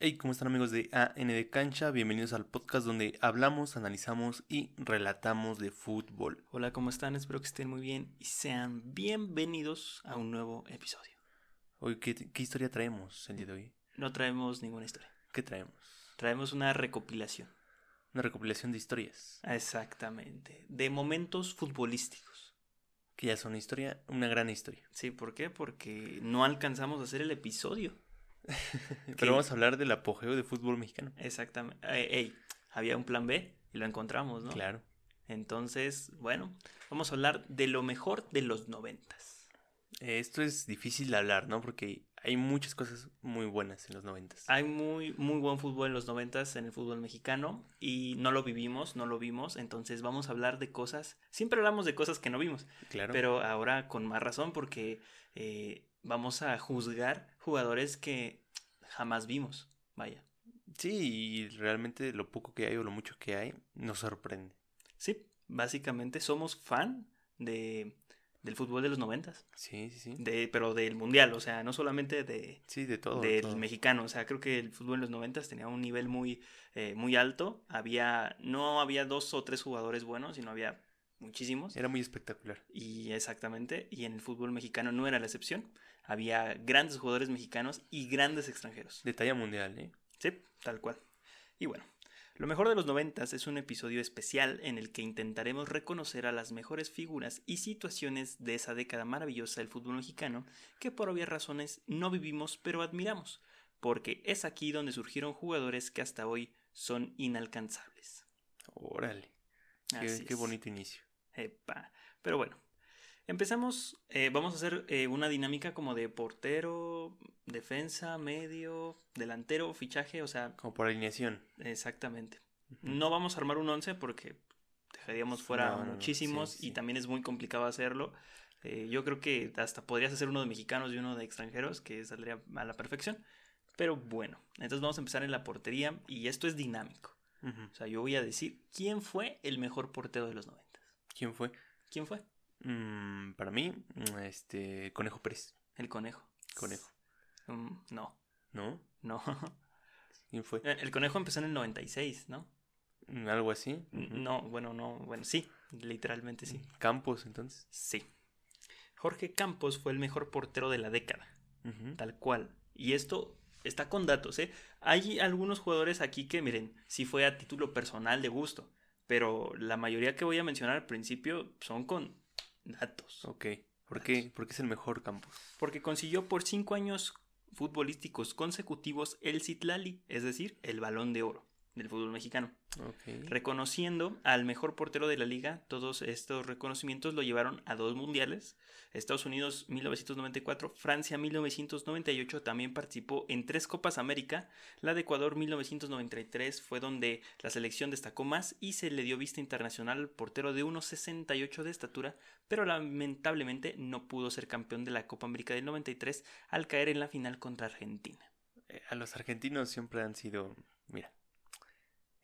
Hey, ¿cómo están amigos de AN de Cancha? Bienvenidos al podcast donde hablamos, analizamos y relatamos de fútbol. Hola, ¿cómo están? Espero que estén muy bien y sean bienvenidos a un nuevo episodio. Hoy, ¿qué, qué historia traemos el día de hoy? No traemos ninguna historia. ¿Qué traemos? Traemos una recopilación. Una recopilación de historias. Exactamente. De momentos futbolísticos. Que ya son historia, una gran historia. Sí, ¿por qué? Porque no alcanzamos a hacer el episodio. Pero vamos a hablar del apogeo de fútbol mexicano. Exactamente. Eh, ey, había un plan B y lo encontramos, ¿no? Claro. Entonces, bueno, vamos a hablar de lo mejor de los noventas. Eh, Esto es difícil de hablar, ¿no? Porque hay muchas cosas muy buenas en los noventas. Hay muy, muy buen fútbol en los noventas en el fútbol mexicano y no lo vivimos, no lo vimos, entonces vamos a hablar de cosas, siempre hablamos de cosas que no vimos, Claro. pero ahora con más razón porque eh, vamos a juzgar jugadores que jamás vimos, vaya. Sí, y realmente lo poco que hay o lo mucho que hay nos sorprende. Sí, básicamente somos fan de, del fútbol de los noventas, Sí, sí, sí. de, pero del mundial, o sea, no solamente de, Sí, de todo. de del todo. mexicano. O sea, creo que el fútbol en los noventas tenía un nivel muy, eh, muy alto. Había, no había dos o tres jugadores buenos, sino había muchísimos. Era muy espectacular. Y exactamente, y en el fútbol mexicano no era la excepción. Había grandes jugadores mexicanos y grandes extranjeros. De talla mundial, ¿eh? Sí, tal cual. Y bueno, lo mejor de los noventas es un episodio especial en el que intentaremos reconocer a las mejores figuras y situaciones de esa década maravillosa del fútbol mexicano que por obvias razones no vivimos pero admiramos, porque es aquí donde surgieron jugadores que hasta hoy son inalcanzables. Órale. Qué, qué bonito inicio. Epa. Pero bueno, empezamos, eh, vamos a hacer eh, una dinámica como de portero, defensa, medio, delantero, fichaje, o sea, Como por alineación. Exactamente. No vamos a armar un 11 porque dejaríamos fuera No, muchísimos sí, sí. y también es muy complicado hacerlo. Eh, yo creo que hasta podrías hacer uno de mexicanos y uno de extranjeros, que saldría a la perfección. Pero bueno, entonces vamos a empezar en la portería y esto es dinámico. O sea, yo voy a decir quién fue el mejor portero de los 90. ¿Quién fue? ¿Quién fue? Mm, para mí, mm, este, Conejo Pérez. El conejo. Conejo. Mm, no, ¿No? no. ¿Quién fue? El conejo empezó en el 96, ¿no? Mm, Algo así. No, bueno, no, bueno, sí, literalmente sí. Campos, entonces. Sí. Jorge Campos fue el mejor portero de la década, tal cual. Y esto está con datos, ¿eh? Hay algunos jugadores aquí que, miren, sí fue a título personal de gusto, pero la mayoría que voy a mencionar al principio son con datos. Ok. ¿Por qué? ¿Por qué es el mejor Campos? Porque consiguió por cinco años futbolísticos consecutivos el Citlali, es decir, el balón de oro del fútbol mexicano. Reconociendo al mejor portero de la liga, todos estos reconocimientos lo llevaron a dos mundiales. Estados Unidos 1994, Francia 1998 también participó en tres Copas América. La de Ecuador 1993 fue donde la selección destacó más y se le dio vista internacional al portero de 1,68 de estatura, pero lamentablemente no pudo ser campeón de la Copa América del 93 al caer en la final contra Argentina. Eh, A los argentinos siempre han sido, mira,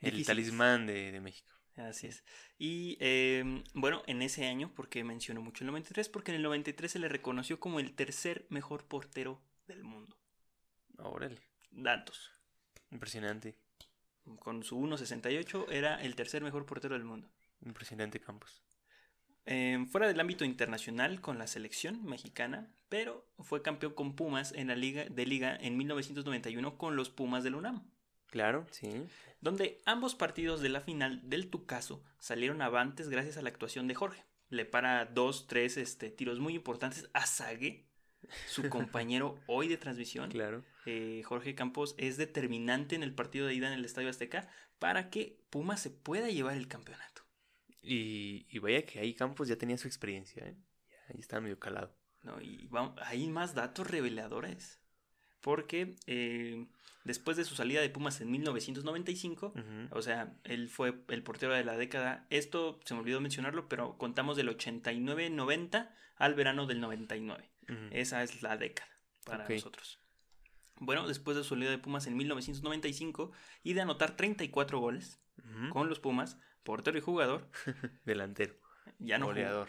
el talismán de, de México. Así es. Y eh, bueno, en ese año, porque menciono mucho el 93? Porque en el 93 se le reconoció como el tercer mejor portero del mundo. Órale. Datos. Impresionante. Con su 1.68 era el tercer mejor portero del mundo. Impresionante Campos. Eh, fuera del ámbito internacional con la selección mexicana, pero fue campeón con Pumas en la liga de liga en 1991 con los Pumas del UNAM. Claro, sí. donde ambos partidos de la final del Tucaso salieron avantes gracias a la actuación de Jorge. Le para dos, tres este, tiros muy importantes a Sague, su compañero hoy de transmisión. Claro. Eh, Jorge Campos es determinante en el partido de ida en el Estadio Azteca para que Puma se pueda llevar el campeonato. Y, y vaya que ahí Campos ya tenía su experiencia, ¿eh? Ya estaba medio calado. ¿no? Y vamos- hay más datos reveladores. Porque eh, después de su salida de Pumas en 1995, Ujú. O sea, él fue el portero de la década. Esto se me olvidó mencionarlo, pero contamos del 89-90 al verano del 99. Ujú. Esa es la década para nosotros. Bueno, después de su salida de Pumas en 1995 y de anotar 34 goles Ujú. con los Pumas, portero y jugador, Delantero. ya no jugó.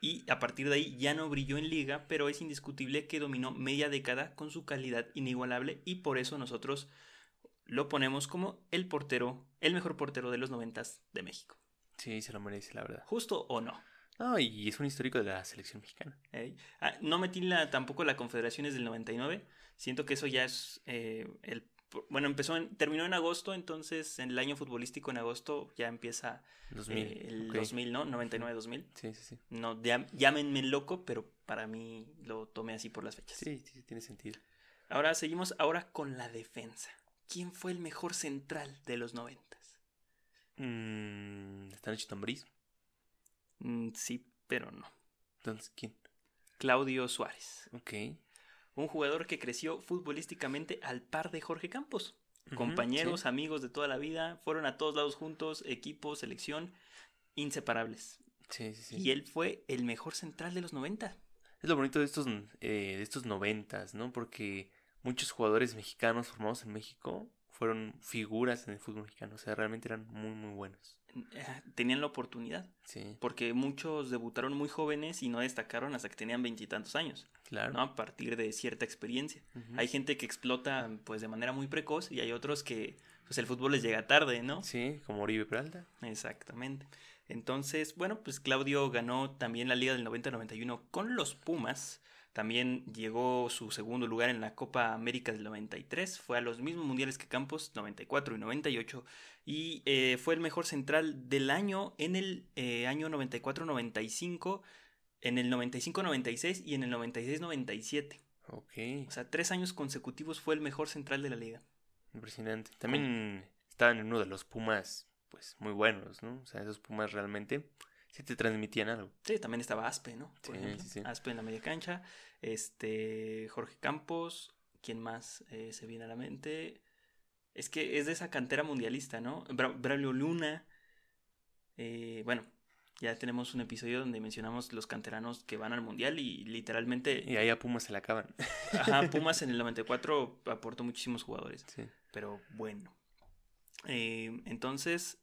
Y a partir de ahí ya no brilló en liga, pero es indiscutible que dominó media década con su calidad inigualable y por eso nosotros lo ponemos como el portero, el mejor portero de los noventas de México. Sí, se lo merece, la verdad. ¿Justo o no? No, y es un histórico de la selección mexicana. ¿Eh? Ah, no metí la, tampoco la Confederaciones del 99. Siento que eso ya es eh, el... Bueno, empezó en, terminó en agosto, entonces en el año futbolístico en agosto ya empieza 2000. eh, el ok. 2000, ¿no? 99-2000. Sí, sí, sí. No, ya- llámenme loco, pero para mí lo tomé así por las fechas. Sí, sí, tiene sentido. Ahora seguimos ahora con la defensa. ¿Quién fue el mejor central de los noventas? Mm, ¿Está Nacho Tambriz? Mm, sí, pero no. Entonces, ¿quién? Claudio Suárez. Ok. Un jugador que creció futbolísticamente al par de Jorge Campos. Compañeros, sí. amigos de toda la vida, fueron a todos lados juntos, equipo, selección, inseparables. Sí, sí, sí. Y él fue el mejor central de los 90. Es lo bonito de estos, eh, de estos noventas, ¿no? Porque muchos jugadores mexicanos formados en México fueron figuras en el fútbol mexicano. O sea, realmente eran muy, muy buenos. Eh, Tenían la oportunidad, Sí, porque muchos debutaron muy jóvenes y no destacaron hasta que tenían veintitantos años, claro. ¿no? A partir de cierta experiencia. Hay gente que explota pues de manera muy precoz y hay otros que pues el fútbol les llega tarde, ¿no? Sí, como Oribe Peralta. Exactamente. Entonces, bueno, pues Claudio ganó también la Liga del 90-91 con los Pumas. También llegó su segundo lugar en la Copa América del 93. Fue a los mismos mundiales que Campos, 94 y 98. Y eh, fue el mejor central del año en el eh, año 94-95, en el 95-96 y en el 96-97. Ok, O sea, tres años consecutivos fue el mejor central de la liga. impresionante. También estaban en uno de los Pumas, pues, muy buenos, ¿no? O sea, esos Pumas realmente sí te transmitían algo. Sí, también estaba Aspe, ¿no? Por Sí, ejemplo. sí, sí. Aspe en la media cancha. Este, Jorge Campos. ¿Quién más eh, se viene a la mente? Es que es de esa cantera mundialista, ¿no? Bra Braulio Luna. Eh, bueno, ya tenemos un episodio donde mencionamos los canteranos que van al mundial y literalmente. Y ahí a Pumas se la acaban. Ajá, Pumas en el 94 aportó muchísimos jugadores. Sí. Pero bueno. Eh, entonces,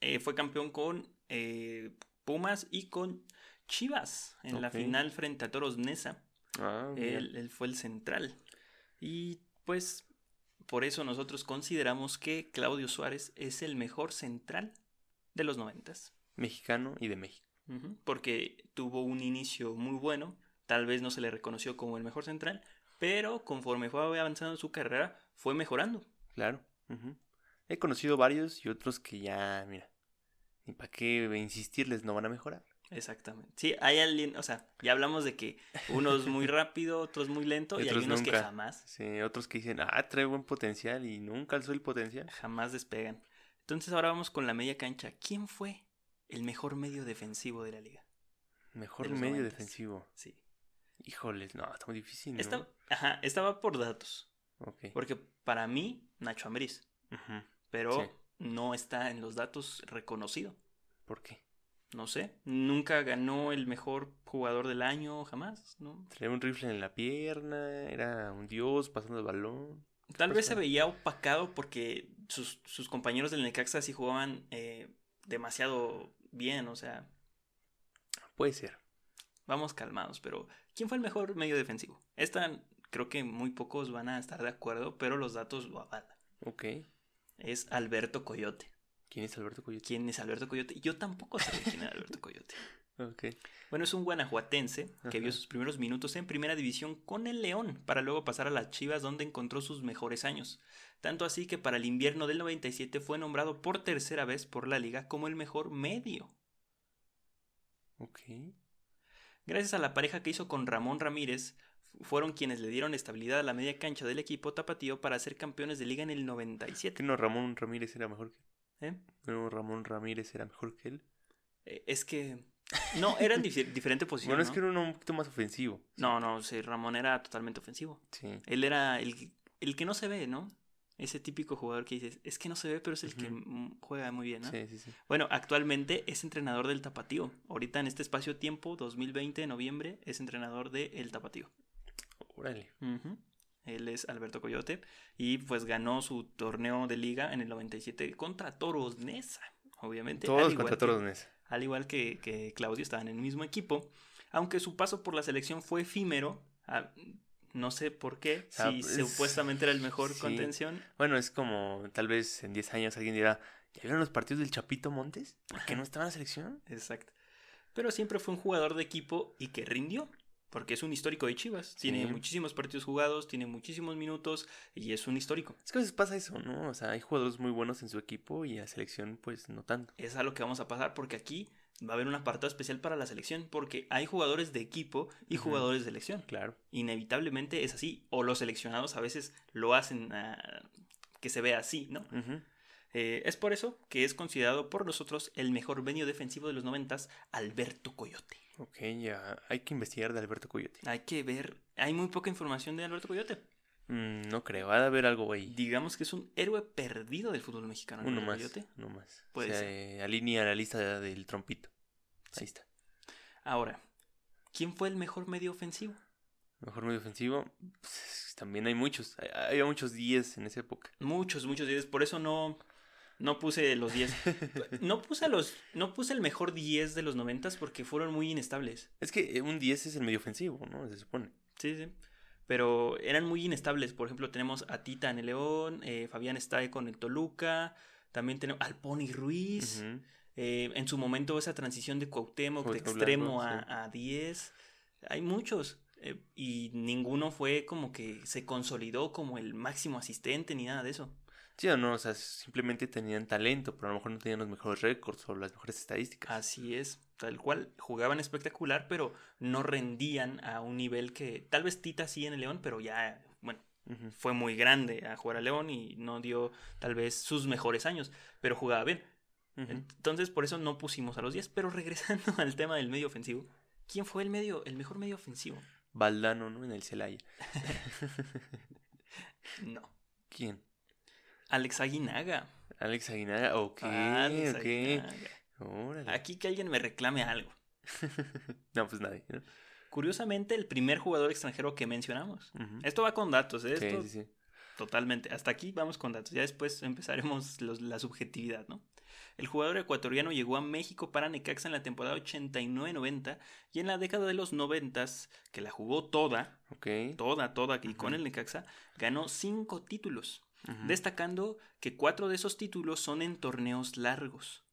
eh, fue campeón con eh, Pumas y con Chivas en la final frente a Toros Nesa. Ah. Él, él fue el central. Y pues por eso nosotros consideramos que Claudio Suárez es el mejor central de los noventas. Mexicano y de México. Porque tuvo un inicio muy bueno. Tal vez no se le reconoció como el mejor central. Pero conforme fue avanzando su carrera, fue mejorando. Claro. He conocido varios y otros que ya, mira, ni para qué insistirles, no van a mejorar. Exactamente. Sí, hay alguien, o sea, ya hablamos de que unos muy rápido, otros muy lento y hay Otros unos que jamás, Sí, otros que dicen, ah, trae buen potencial y nunca alzó el potencial. jamás despegan. Entonces ahora vamos con la media cancha. ¿Quién fue el mejor medio defensivo de la liga? Mejor De medio defensivo. Sí. Híjoles, no, está muy difícil, ¿no? Esta- ajá, estaba por datos. Ok. Porque para mí, Nacho Ambriz. Ujú. Pero Sí. No está en los datos reconocido. ¿Por qué? No sé. Nunca ganó el mejor jugador del año, jamás, ¿no? Traía un rifle en la pierna, era un dios pasando el balón. Tal vez se veía opacado porque sus, sus compañeros del Necaxa sí jugaban eh, demasiado bien, o sea, Puede ser. vamos calmados, pero ¿quién fue el mejor medio defensivo? Esta creo que muy pocos van a estar de acuerdo, pero los datos lo avalan. Ok. Es Alberto Coyote. ¿Quién es Alberto Coyote? ¿Quién es Alberto Coyote? Yo tampoco sé quién es Alberto Coyote. Ok. Bueno, es un guanajuatense que Ajá. vio sus primeros minutos en primera división con el León, para luego pasar a las Chivas donde encontró sus mejores años. Tanto así que para el invierno del 97 fue nombrado por tercera vez por la liga como el mejor medio. Ok. Gracias a la pareja que hizo con Ramón Ramírez, fueron quienes le dieron estabilidad a la media cancha del equipo tapatío para ser campeones de liga en el ¿Que 97. no Ramón Ramírez era mejor que ¿eh? No, Ramón Ramírez era mejor que él. Eh, Es que... No, eran difi- diferente posición. bueno, es que era uno un poquito más ofensivo. no, no, sí, Ramón era totalmente ofensivo. Sí. Él era el, el que no se ve, ¿no? Ese típico jugador que dices, es que no se ve, pero es el que juega muy bien, ¿no? Sí, sí, sí. Bueno, actualmente es entrenador del Tapatío. Ahorita en este espacio tiempo, 2020, noviembre, es entrenador del Tapatío. Órale. Él es Alberto Coyote y pues ganó su torneo de liga en el 97 contra Toros Nesa, obviamente. al Todos igual contra que- todos, Nesa. al igual que, que Claudio, estaban en el mismo equipo. Aunque su paso por la selección fue efímero, no sé por qué, O sea, si es- supuestamente era el mejor sí. contención. Bueno, es como tal vez en 10 años alguien dirá, ¿ya vieron los partidos del Chapito Montes? ¿Por qué no estaba en la selección? Exacto. Pero siempre fue un jugador de equipo y que rindió. Porque es un histórico de Chivas. Tiene Sí. muchísimos partidos jugados, tiene muchísimos minutos y es un histórico. Es que a veces pasa eso, ¿no? O sea, hay jugadores muy buenos en su equipo y la selección pues no tanto. Es a lo que vamos a pasar porque aquí va a haber un apartado especial para la selección. Porque hay jugadores de equipo y jugadores de elección. Claro. Inevitablemente es así. O los seleccionados a veces lo hacen ah, que se vea así, ¿no? Eh, es por eso que es considerado por nosotros el mejor medio defensivo de los noventas, Alberto Coyote. Ok, ya hay que investigar de Alberto Coyote. Hay que ver, hay muy poca información de Alberto Coyote. Mm, no creo, ha de haber algo ahí. Digamos que es un héroe perdido del fútbol mexicano. Uno más, Coyote. uno más. Puede o sea, ser. eh, alinea la lista del trompito. Ahí está. Ahora, ¿quién fue el mejor medio ofensivo? Mejor medio ofensivo, pues, también hay muchos. Había muchos 10 en esa época. Muchos, muchos 10. Por eso no, no puse los 10. No puse, los, no puse el mejor 10 de los 90 porque fueron muy inestables. Es que eh, un 10 es el medio ofensivo, ¿no? Se supone. Sí, sí. Pero eran muy inestables. Por ejemplo, tenemos a Tita en el León, eh, Fabián Stae con el Toluca, también tenemos al Pony Ruiz. Eh, en su momento esa transición de Cuauhtémoc de extremo Blanco, a, a 10. Hay muchos. eh, y ninguno fue como que se consolidó como el máximo asistente ni nada de eso. Sí o no, o sea, simplemente tenían talento, pero a lo mejor no tenían los mejores récords o las mejores estadísticas. Así es, tal cual. Jugaban espectacular, pero no rendían a un nivel que tal vez Tita sí en el León, pero ya, bueno, fue muy grande a jugar a León y no dio tal vez sus mejores años, pero jugaba bien. Entonces por eso no pusimos a los 10, pero regresando al tema del medio ofensivo, ¿quién fue el medio el mejor medio ofensivo? Valdano, ¿no? En el Celaya. No. ¿Quién? Alex Aguinaga. Alex Aguinaga. Ok, Alex ok. Aguinaga. Órale. Aquí que alguien me reclame algo. No, pues nadie, ¿no? Curiosamente, el primer jugador extranjero que mencionamos. Esto va con datos, ¿eh? Sí, Esto sí, sí. Totalmente. Hasta aquí vamos con datos. Ya después empezaremos los- la subjetividad, ¿no? El jugador ecuatoriano llegó a México para Necaxa en la temporada 89-90 y en la década de los 90, que la jugó toda, Ok. toda, toda, y con el Necaxa, ganó cinco títulos, Destacando que cuatro de esos títulos son en torneos largos,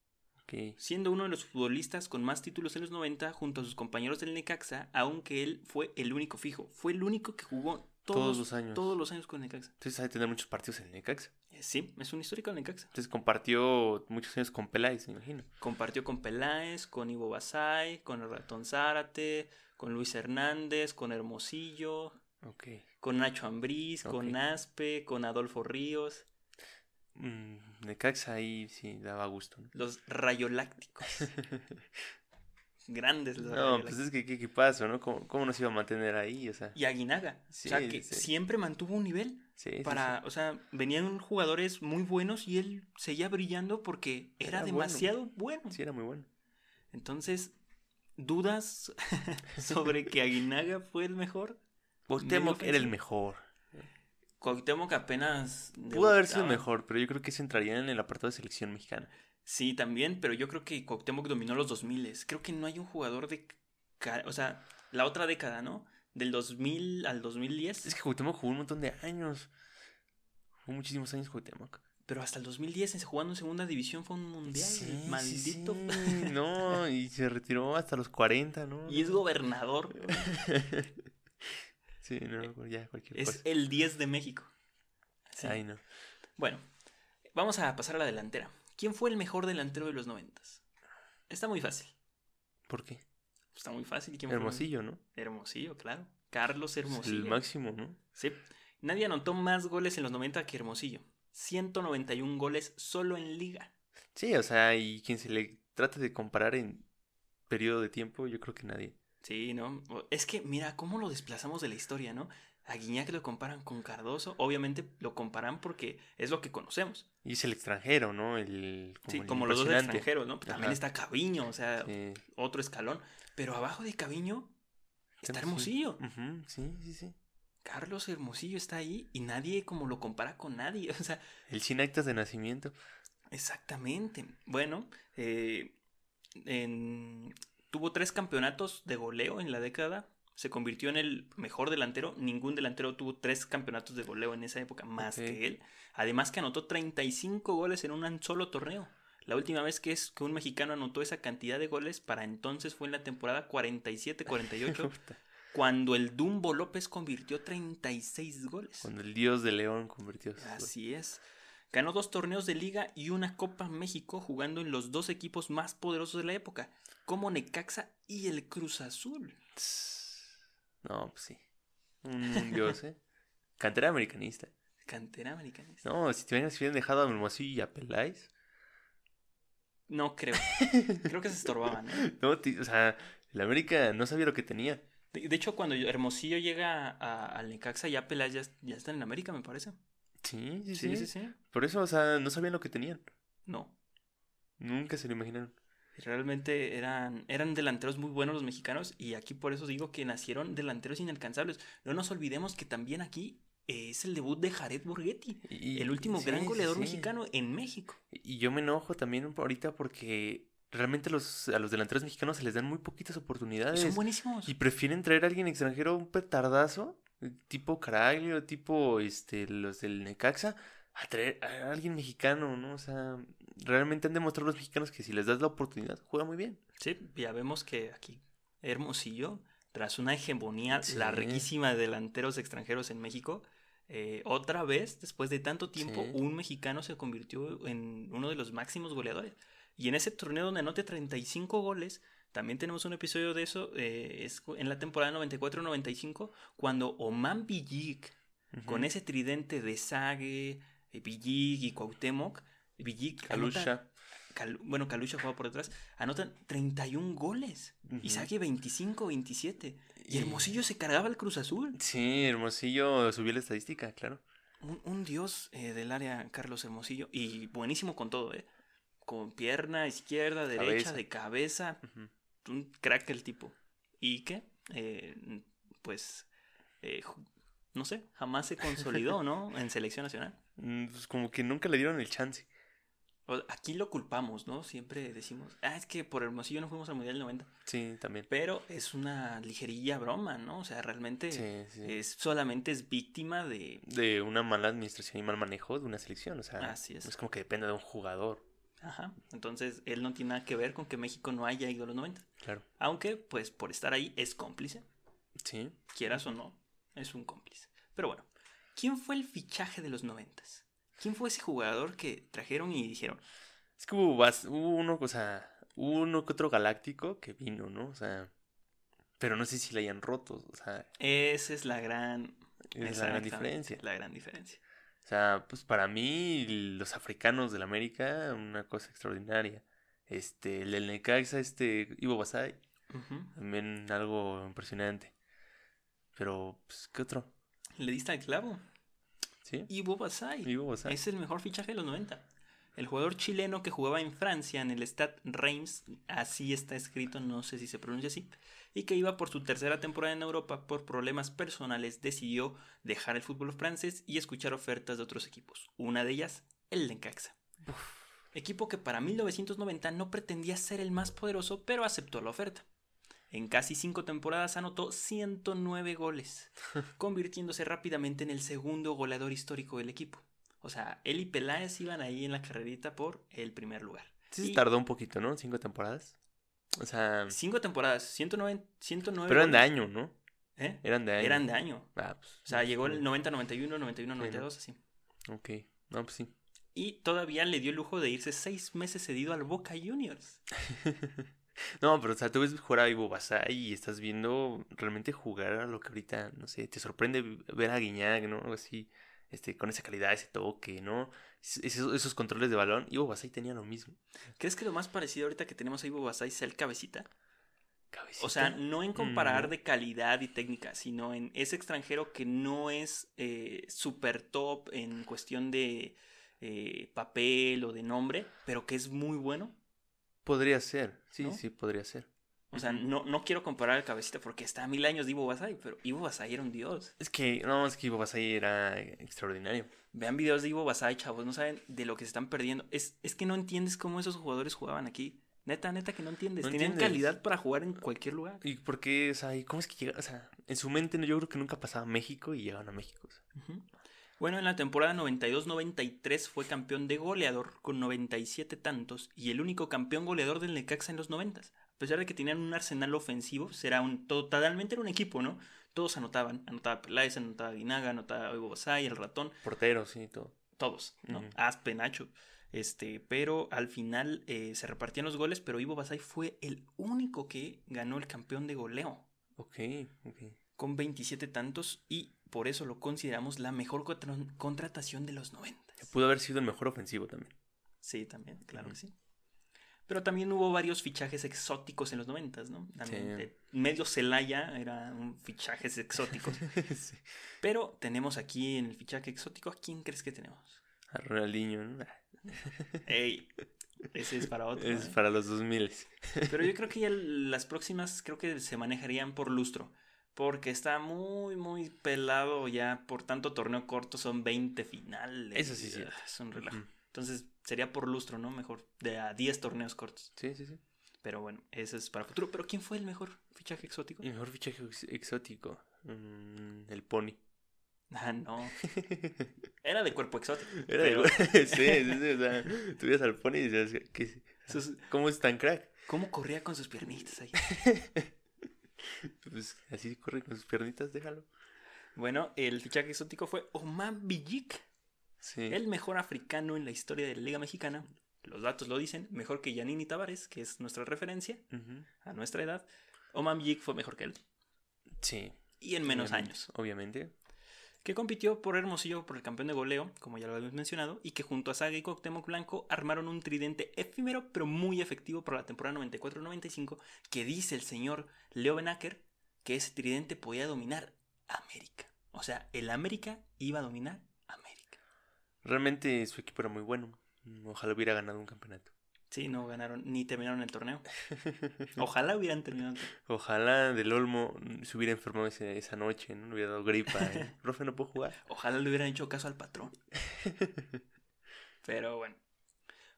siendo uno de los futbolistas con más títulos en los 90 junto a sus compañeros del Necaxa, aunque él fue el único fijo, fue el único que jugó todos, Todos los años. todos los años con Necaxa. Entonces hay que tener muchos partidos en el Necaxa. Eh, Sí, es un histórico del Necaxa. Entonces compartió muchos años con Peláez, me imagino. Compartió con Peláez, con Ivo Basay, con el Ratón Zárate, con Luis Hernández, con Hermosillo, Ok. Con Nacho Ambriz, con Aspe, con Adolfo Ríos, Mm, Necaxa ahí sí daba gusto. ¿no? los Rayolácticos. Grandes los No, pues es que qué, pasó, ¿no? ¿Cómo, cómo nos iba a mantener ahí? O sea, Y Aguinaga. Sí, o sea, que sí. siempre mantuvo un nivel. sí, Para, o sea, venían jugadores muy buenos y él seguía brillando porque era, Era bueno. demasiado bueno. sí. Sí, era muy bueno. Entonces, ¿dudas sobre que Aguinaga fue el mejor? Cuauhtémoc era el mejor. Cuauhtémoc apenas... Pudo haber sido mejor, pero yo creo que se entraría en el apartado de selección mexicana. Sí, también, pero yo creo que Cuauhtémoc dominó los 2000. Creo que no hay un jugador de... O sea, la otra década, ¿no? Del 2000 al 2010. Es que Cuauhtémoc jugó un montón de años. Jugó muchísimos años Cuauhtémoc. Pero hasta el 2010, en- jugando en segunda división, fue un mundial. Sí, el sí, maldito. sí. No, y se retiró hasta los 40, ¿no? Y es gobernador. Sí, no, ya cualquier Es cosa. el 10 de México. Sí. Ay, no. Bueno, vamos a pasar a la delantera. ¿Quién fue el mejor delantero de los noventas? Está muy fácil. ¿Por qué? Está muy fácil. ¿Quién fue Hermosillo, ¿no? Hermosillo, claro. Carlos Es Hermosillo. el máximo, ¿no? Sí. Nadie anotó más goles en los 90 que Hermosillo. 191 goles solo en liga. Sí, o sea, y quien se le trata de comparar en periodo de tiempo, yo creo que nadie. Sí, ¿no? Es que mira cómo lo desplazamos de la historia, ¿no? A Guiñac lo comparan con Cardoso. Obviamente lo comparan porque es lo que conocemos. Y es el extranjero, ¿no? El, sí, el como los dos extranjeros, ¿no? También Ajá. está Caviño, o sea, Sí. otro escalón. Pero abajo de Caviño está Hermosillo. Sí, sí, sí. Carlos Hermosillo está ahí y nadie como lo compara con nadie. O sea, El sin actas de nacimiento. exactamente. Bueno, eh, en- tuvo tres campeonatos de goleo en la década. Se convirtió en el mejor delantero. Ningún delantero tuvo tres campeonatos de goleo en esa época más que él. Además que anotó 35 goles en un solo torneo. La última vez que, es, que un mexicano anotó esa cantidad de goles para entonces fue en la temporada 47-48, cuando el Dumbo López convirtió 36 goles. Cuando el dios de León convirtió. Así es. Ganó dos torneos de liga y una Copa México jugando en los dos equipos más poderosos de la época, como Necaxa y el Cruz Azul. No, pues sí. Un dios, ¿eh? Cantera americanista. Cantera americana. No, si te hubieran, si hubieran dejado a Hermosillo y a Peláez. No creo. Creo que se estorbaban. ¿eh? No, o sea, el América no sabía lo que tenía. De, de hecho, cuando Hermosillo llega al Necaxa, ya Peláez ya, ya está en América, me parece. Sí, sí, Sí, sí. Por eso, o sea, no sabían lo que tenían. No. Nunca se lo imaginaron. Realmente eran, eran delanteros muy buenos los mexicanos y aquí por eso digo que nacieron delanteros inalcanzables. No nos olvidemos que también aquí eh, es el debut de Jared Borghetti, Y- el último sí, gran goleador sí. mexicano en México. Y yo me enojo también ahorita porque realmente los, a los delanteros mexicanos se les dan muy poquitas oportunidades. Son buenísimos. Y prefieren traer a alguien extranjero, un petardazo, tipo Caraglio, tipo este, los del Necaxa, a traer a alguien mexicano, ¿no? O sea, realmente han demostrado los mexicanos que si les das la oportunidad, juega muy bien. Sí, ya vemos que aquí Hermosillo, tras una hegemonía Sí. larguísima de delanteros extranjeros en México, eh, otra vez, después de tanto tiempo, Sí. un mexicano se convirtió en uno de los máximos goleadores. Y en ese torneo donde anote 35 goles, también tenemos un episodio de eso, eh, es en la temporada 94-95, cuando Oman Villic, con Ujú. ese tridente de Sague, eh, Villic y Cuauhtémoc, anota- Kalusha. Cal- bueno, Kalusha juega por detrás, anotan 31 goles. Y Ujú. Sague 25, 27. Y Y- Hermosillo se cargaba el Cruz Azul. Sí, Hermosillo subió la estadística, claro. Un, un dios eh, del área, Carlos Hermosillo. Y buenísimo con todo, ¿eh? Con pierna izquierda, derecha, Cabeza. de cabeza. Un crack el tipo. Y que, eh, pues, eh, no sé, jamás se consolidó, ¿no? En selección nacional. Mm, Pues como que nunca le dieron el chance. Aquí lo culpamos, ¿no? Siempre decimos, ah, es que por Hermosillo no fuimos al Mundial del 90. Sí, también. Pero es una ligerilla broma, ¿no? O sea, realmente Sí, sí. es solamente es víctima de... De una mala administración y mal manejo de una selección. O sea, Así es. no es como que dependa de un jugador. Ajá. Entonces, él no tiene nada que ver con que México no haya ido a los 90. Claro. Aunque, pues, por estar ahí es cómplice. Sí. Quieras o no, es un cómplice. Pero bueno, ¿quién fue el fichaje de los 90? ¿Quién fue ese jugador que trajeron y dijeron, Es que hubo, uno, o sea, hubo uno que otro galáctico que vino, ¿no? O sea, pero no sé si le hayan roto, o sea, esa es la gran... es la gran diferencia. La gran diferencia. O sea, pues para mí, los africanos de la América, una cosa extraordinaria. Este, el del Necaxa, este, Ivo Basay, Ujú. también algo impresionante. Pero, pues, ¿qué otro? Le diste al clavo. ¿Sí? Ivo Basay. Ivo Basay. Es el mejor fichaje de los 90. El jugador chileno que jugaba en Francia en el Stade Reims, así está escrito, no sé si se pronuncia así, y que iba por su tercera temporada en Europa por problemas personales, decidió dejar el fútbol francés y escuchar ofertas de otros equipos. Una de ellas, el Necaxa. Equipo que para 1990 no pretendía ser el más poderoso, pero aceptó la oferta. En casi cinco temporadas anotó 109 goles, convirtiéndose rápidamente en el segundo goleador histórico del equipo. O sea, él y Peláez iban ahí en la carrerita por el primer lugar. Sí se Y tardó un poquito, ¿no? Cinco temporadas. O sea, Cinco temporadas, 109, 109 pero eran de año, ¿no? ¿Eh? Eran de año. Eran de año. Ah, pues, O sea, llegó sí. el 90-91, 91-92, así. Ok, no, pues sí. Y todavía le dio el lujo de irse seis meses cedido al Boca Juniors. No, pero o sea, tú ves jugar a Ivo Basay y estás viendo realmente jugar a lo que ahorita, no sé, te sorprende ver a Guiñac, ¿no? Algo así, este, con esa calidad, ese toque, ¿no? Es- Esos, esos controles de balón. Ivo Basay tenía lo mismo. ¿Crees que lo más parecido ahorita que tenemos a Ivo Basay sea el cabecita? Cabecita. O sea, no en comparar No. de calidad y técnica, sino en ese extranjero que no es eh, super top en cuestión de eh, papel o de nombre, pero que es muy bueno. Podría ser, sí, ¿No? sí, podría ser. O sea, no, no quiero comparar al cabecita porque está a mil años de Ivo Basay, pero Ivo Basay era un dios. Es que, no, es que Ivo Basay era extraordinario. Vean videos de Ivo Basay, chavos, no saben de lo que se están perdiendo. Es, es que no entiendes cómo esos jugadores jugaban aquí. Neta, neta que no entiendes. No Tenían entiendes. calidad para jugar en cualquier lugar. ¿Y por qué? O sea, ¿y cómo es que llega? O sea, en su mente yo creo que nunca pasaba a México y llegaban a México. o sea. Ujú. Bueno, en la temporada 92-93 fue campeón de goleador con 97 tantos y el único campeón goleador del Necaxa en los 90. A pesar de que tenían un arsenal ofensivo, será un totalmente era un equipo, ¿no? Todos anotaban, anotaba Peláez, anotaba Guinaga, anotaba Basay, el ratón, Portero, sí, todo. todos, ¿no? Ujú. Aspe, Nacho. Este, pero al final eh, se repartían los goles, pero Ivo Basay fue el único que ganó el campeón de goleo Ok, ok. con 27 tantos y por eso lo consideramos la mejor contra- contratación de los 90. Pudo haber sido el mejor ofensivo también. Sí, también, claro que sí. Pero también hubo varios fichajes exóticos en los 90, ¿no? También Sí. medio Celaya era un fichajes exóticos. sí. Pero tenemos aquí en el fichaje exótico, ¿a quién crees que tenemos? A Ronaldinho, ¿no? Ey, ese es para otro. Es ¿eh? para los 2000. Pero yo creo que ya las próximas creo que se manejarían por lustro. Porque está muy, muy pelado ya por tanto torneo corto, son 20 finales. Eso sí, sí. Ah, Es un relajo. Entonces sería por lustro, ¿no? Mejor de a 10 torneos cortos. Sí, sí, sí. Pero bueno, eso es para futuro. ¿Pero quién fue el mejor fichaje exótico? Y mejor fichaje ex- exótico. Mm, el Pony. Ah, no. Era de cuerpo exótico. Era pero de- sí, sí, sí, o sea, tú al Pony y decías, ¿qué, sus- ¿cómo es tan crack? ¿Cómo corría con sus piernitas ahí? Pues así corre con sus piernitas, déjalo. Bueno, el fichaje exótico fue Oman Bijik, Sí. el mejor africano en la historia de la Liga Mexicana. Los datos lo dicen, mejor que Yanini Tavares, que es nuestra referencia a nuestra edad. Oman Bijik fue mejor que él. Sí. Y en menos obviamente, años. Obviamente. Que compitió por Hermosillo por el campeón de goleo, como ya lo habíamos mencionado, y que junto a Saga y Cuauhtémoc Blanco armaron un tridente efímero pero muy efectivo para la temporada 94-95, que dice el señor Leo Benacker que ese tridente podía dominar América. O sea, el América iba a dominar América. Realmente su equipo era muy bueno. Ojalá hubiera ganado un campeonato. Sí, no ganaron ni terminaron el torneo. Ojalá hubieran terminado. el torneo. Ojalá Del Olmo se hubiera enfermado ese- esa noche, ¿no? Le hubiera dado gripa. ¿eh? Profe, no puedo jugar. Ojalá le hubieran hecho caso al patrón. Pero bueno.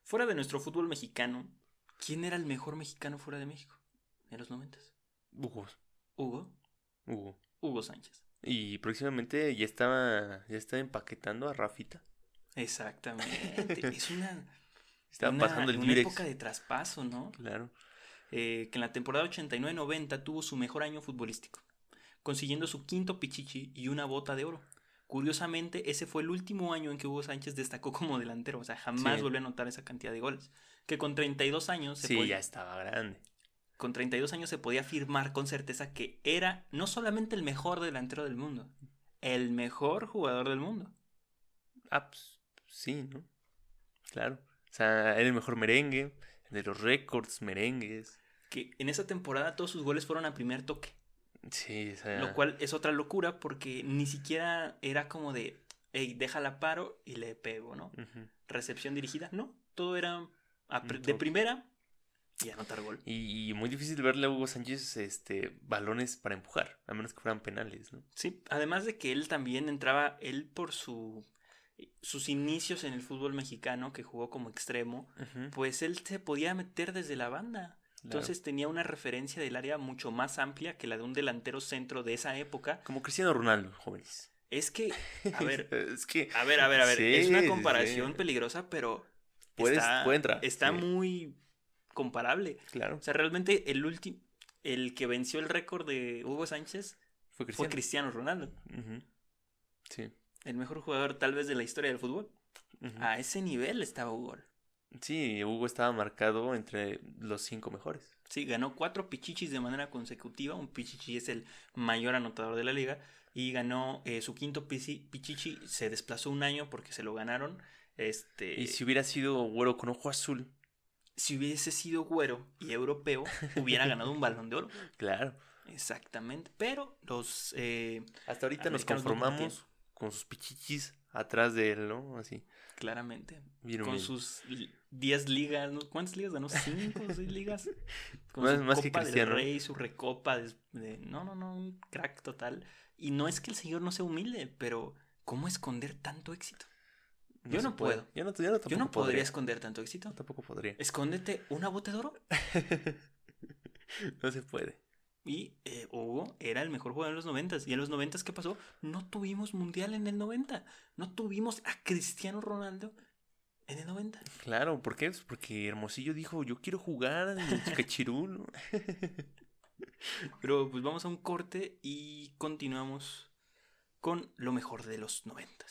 Fuera de nuestro fútbol mexicano, ¿quién era el mejor mexicano fuera de México en los noventas? Hugo. Hugo. Hugo. Hugo Sánchez. Y próximamente ya estaba, ya estaba empaquetando a Rafita. Exactamente. es una, Estaba una, pasando el una época de traspaso, ¿no? Claro. Eh, que en la temporada 89-90 tuvo su mejor año futbolístico, consiguiendo su quinto pichichi y una bota de oro. Curiosamente, ese fue el último año en que Hugo Sánchez destacó como delantero, o sea, jamás Sí. volvió a anotar esa cantidad de goles. Que con 32 años se Sí, podía- ya estaba grande. con 32 años se podía afirmar con certeza que era no solamente el mejor delantero del mundo, el mejor jugador del mundo. Ah, pues sí, ¿no? Claro. O sea, era el mejor merengue, de los récords, merengues. Que en esa temporada todos sus goles fueron a primer toque. Sí, o sea. Lo cual es otra locura porque ni siquiera era como de, hey, déjala paro y le pego, ¿no? Recepción dirigida, no. Todo era pr- Un de primera y anotar gol. Y, y muy difícil verle a Hugo Sánchez este, balones para empujar, a menos que fueran penales, ¿no? Sí, además de que él también entraba, él por su sus inicios en el fútbol mexicano, que jugó como extremo, pues él se podía meter desde la banda. Entonces tenía una referencia del área mucho más amplia que la de un delantero centro de esa época. Como Cristiano Ronaldo, jóvenes. Es que, a ver, es que a ver, a ver, a ver, Sí, es una comparación sí. peligrosa, pero Puedes- está, puede entrar, está sí. muy comparable. Claro, O sea, realmente el último, el que venció el récord de Hugo Sánchez fue fue Cristiano. Ronaldo, Sí. El mejor jugador tal vez de la historia del fútbol. A ese nivel estaba Hugo. Sí, Hugo estaba marcado entre los cinco mejores. Sí, ganó cuatro pichichis de manera consecutiva. Un pichichi es el mayor anotador de la liga. Y ganó eh, su quinto pichi- pichichi. Se desplazó un año porque se lo ganaron. Este, Y si hubiera sido güero con ojo azul, si hubiese sido güero y europeo, hubiera ganado un balón de oro. claro. Exactamente. Pero los. eh, Hasta ahorita nos conformamos con sus pichichis atrás de él, ¿no? Así. claramente. Bien con sus 10 ligas. ¿no? ¿Cuántas ligas ganó? ¿Cinco o 6 ligas? Con Más- su más que Copa del Cristiano. Rey, su recopa. de- de- no, no, no. Un crack total. Y no es que el señor no sea humilde, pero ¿cómo esconder tanto éxito? Yo no puede. puedo. Yo no, yo no, Yo no podría podría. esconder tanto éxito. Tampoco podría. Escóndete una bote de oro. no se puede. Y eh, Hugo era el mejor jugador en los 90. ¿Y en los 90 qué pasó? No tuvimos mundial en el 90. No tuvimos a Cristiano Ronaldo en el 90. Claro, ¿por qué? Pues porque Hermosillo dijo, yo quiero jugar en Cachirul. Pero pues vamos a un corte y continuamos con lo mejor de los 90.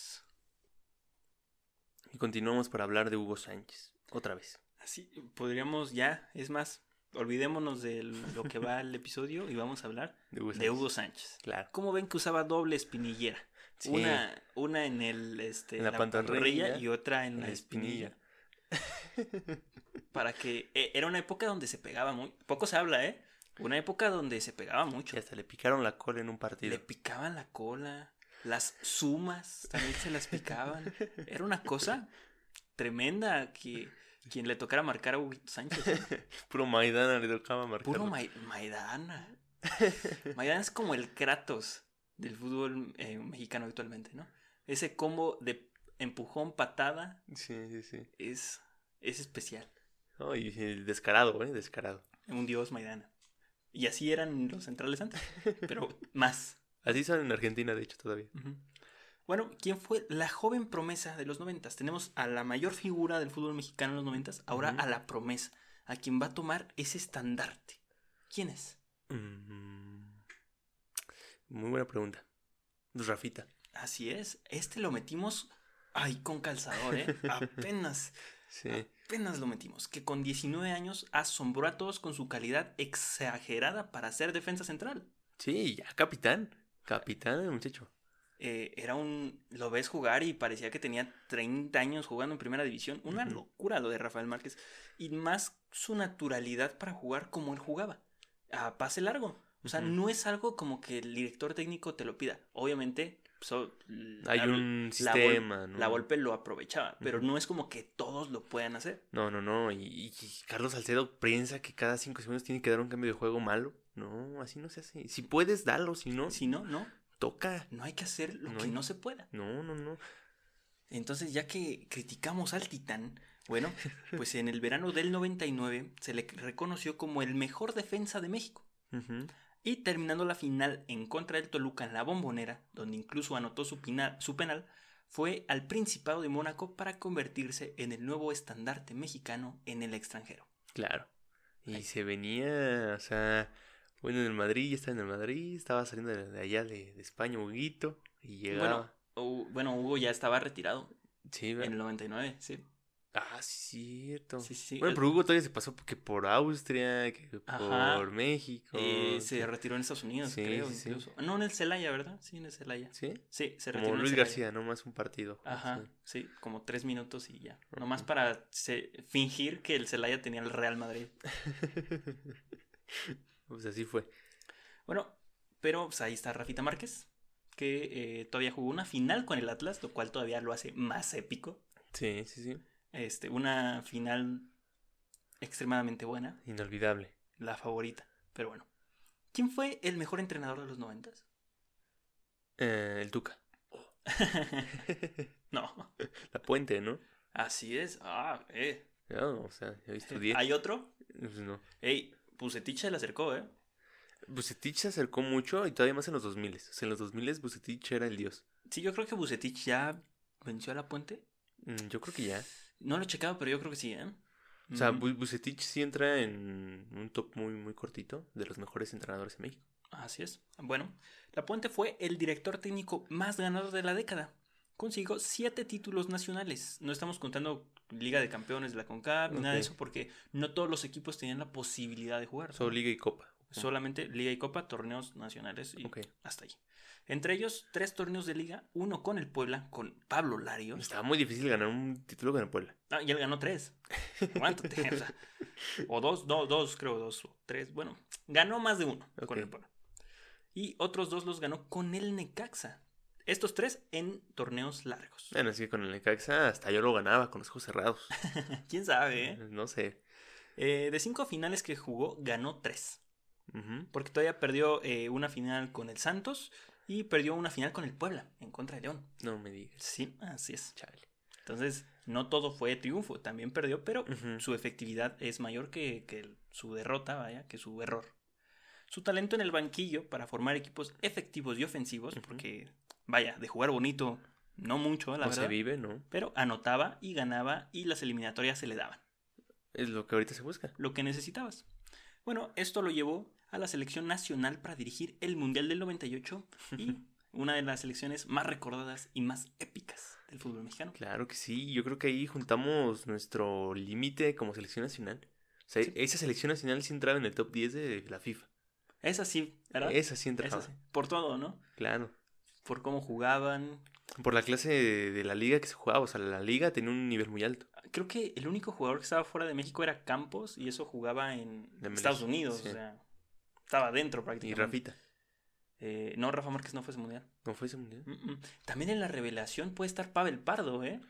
y continuamos para hablar de Hugo Sánchez. Otra vez. Así podríamos ya, es más, olvidémonos de lo que va el episodio y vamos a hablar De Hugo de Sánchez. Hugo Sánchez. Claro. ¿Cómo ven que usaba doble espinillera? Sí. Una, una en el este, En la pantorrilla y otra en en la la espinilla. espinilla. Para que eh, era una época donde se pegaba muy poco se habla, ¿eh? Una época donde se pegaba mucho. Hasta le picaron la cola en un partido. Le picaban la cola, las sumas también se las picaban. Era una cosa tremenda que quien le tocara marcar a Hugo Sánchez. Puro Maidana le tocaba marcar. Puro Mai- Maidana. Maidana es como el Kratos del fútbol eh, mexicano actualmente, ¿no? Ese combo de empujón, patada Sí, sí, sí. es, es especial. No, y el descarado, ¿eh? Descarado. Un dios Maidana. Y así eran los centrales antes, pero más. Así son en Argentina, de hecho, todavía. Ujú. Bueno, ¿quién fue la joven promesa de los noventas? Tenemos a la mayor figura del fútbol mexicano en los noventas, ahora a la promesa, a quien va a tomar ese estandarte. ¿Quién es? Mm, Muy buena pregunta. Rafita. Así es, este lo metimos ahí con calzador, ¿eh? Apenas, Sí. apenas lo metimos. Que con 19 años asombró a todos con su calidad exagerada para ser defensa central. Sí, ya, capitán. Capitán el muchacho. Eh, era un. Lo ves jugar y parecía que tenía 30 años jugando en primera división. Una locura lo de Rafael Márquez. Y más su naturalidad para jugar como él jugaba. A pase largo. O sea, no es algo como que el director técnico te lo pida. Obviamente, so- Hay la- un la Vol- sistema, ¿no? La Volpe lo aprovechaba, pero no es como que todos lo puedan hacer. No, no, no. Y, y Carlos Salcedo piensa que cada cinco segundos tiene que dar un cambio de juego malo. No, así no se hace. Si puedes, dalo. Si no, Si no, no. Toca. No hay que hacer lo No que hay- no se pueda. No, no, no. Entonces, ya que criticamos al Titán, bueno, pues en el verano del 99 se le reconoció como el mejor defensa de México. Y terminando la final en contra del Toluca en la bombonera, donde incluso anotó su, pina- su penal, fue al Principado de Mónaco para convertirse en el nuevo estandarte mexicano en el extranjero. Claro. Y se venía, o sea, bueno, en el Madrid, ya estaba en el Madrid, estaba saliendo de, allá de, de España, Huguito, y llegaba. Bueno, bueno, Hugo ya estaba retirado sí, en ¿verdad? el 99, sí. Ah, sí, cierto. Sí, sí. Bueno, El- pero Hugo todavía se pasó que por Austria, que por Ajá. México. Eh, se retiró en Estados Unidos, Sí, creo, incluso. No, en el Celaya, ¿verdad? Sí, en el Celaya. ¿Sí? Sí, se retiró Como en Luis Celaya. García, no más un partido. Ajá, Sí. como tres minutos y ya. Nomás Ujú. para se- fingir que el Celaya tenía el Real Madrid. pues así fue. Bueno, pero pues, ahí está Rafita Márquez, que eh, todavía jugó una final con el Atlas, lo cual todavía lo hace más épico. Sí, sí, sí. Este, una final extremadamente buena, Inolvidable. la favorita. Pero bueno, ¿quién fue el mejor entrenador de los noventas? Eh, el Tuca. no, La Puente, ¿no? así es. Ah, eh. No, o sea, yo estudié. ¿Hay otro? Pues no. Ey, Pusetich se le acercó, ¿eh? Bucetich se acercó mucho y todavía más en los 2000. O sea, en los 2000 Bucetich era el dios. Sí, yo creo que Bucetich ya venció a la puente. Mm, Yo creo que ya. No lo he checado, pero yo creo que sí, ¿eh? O sea. Bu- Bucetich sí entra en un top muy, muy cortito de los mejores entrenadores en México. Así es. Bueno, La Puente fue el director técnico más ganador de la década. Consiguió siete títulos nacionales. No estamos contando Liga de Campeones de la CONCACAF ni nada de eso porque no todos los equipos tenían la posibilidad de jugar. Solo Liga y Copa. Solamente Liga y Copa, torneos nacionales y hasta ahí. Entre ellos, tres torneos de liga, uno con el Puebla, con Pablo Larios. Estaba muy difícil ganar un título con el Puebla. Ah, y él ganó tres. Aguántate. o, sea, o dos, dos, dos, creo, dos o tres. Bueno, ganó más de uno con el Puebla. Y otros dos los ganó con el Necaxa. Estos tres en torneos largos. Bueno, es que con el Necaxa hasta yo lo ganaba con los ojos cerrados. ¿Quién sabe, eh? No sé. Eh, De cinco finales que jugó, ganó tres. Porque todavía perdió eh, una final con el Santos y perdió una final con el Puebla en contra de León. No me digas. Sí, así es. Chale. Entonces, no todo fue triunfo, también perdió, pero su efectividad es mayor que, que su derrota, vaya, que su error. Su talento en el banquillo para formar equipos efectivos y ofensivos, porque, vaya, de jugar bonito, no mucho, la No se vive, ¿no? pero anotaba y ganaba y las eliminatorias se le daban. Es lo que ahorita se busca. lo que necesitabas. Bueno, esto lo llevó a la selección nacional para dirigir el Mundial del 98 y una de las selecciones más recordadas y más épicas del fútbol mexicano. Claro que sí, yo creo que ahí juntamos nuestro límite como selección nacional. O sea, Sí. esa selección nacional sí entraba en el top 10 de la FIFA. Esa sí, ¿verdad? Esa sí Esa entraba. sí. Por todo, ¿no? Claro. Por cómo jugaban. Por la clase de, de la liga que se jugaba. O sea, la liga tenía un nivel muy alto. Creo que el único jugador que estaba fuera de México era Campos y eso jugaba en De Estados Unidos. sí. O sea, estaba dentro Y prácticamente. Rafita. Eh, no, Rafa Márquez no fue ese mundial. ¿No fue ese mundial? Mm, mm. También en la revelación puede estar Pavel Pardo, ¿eh?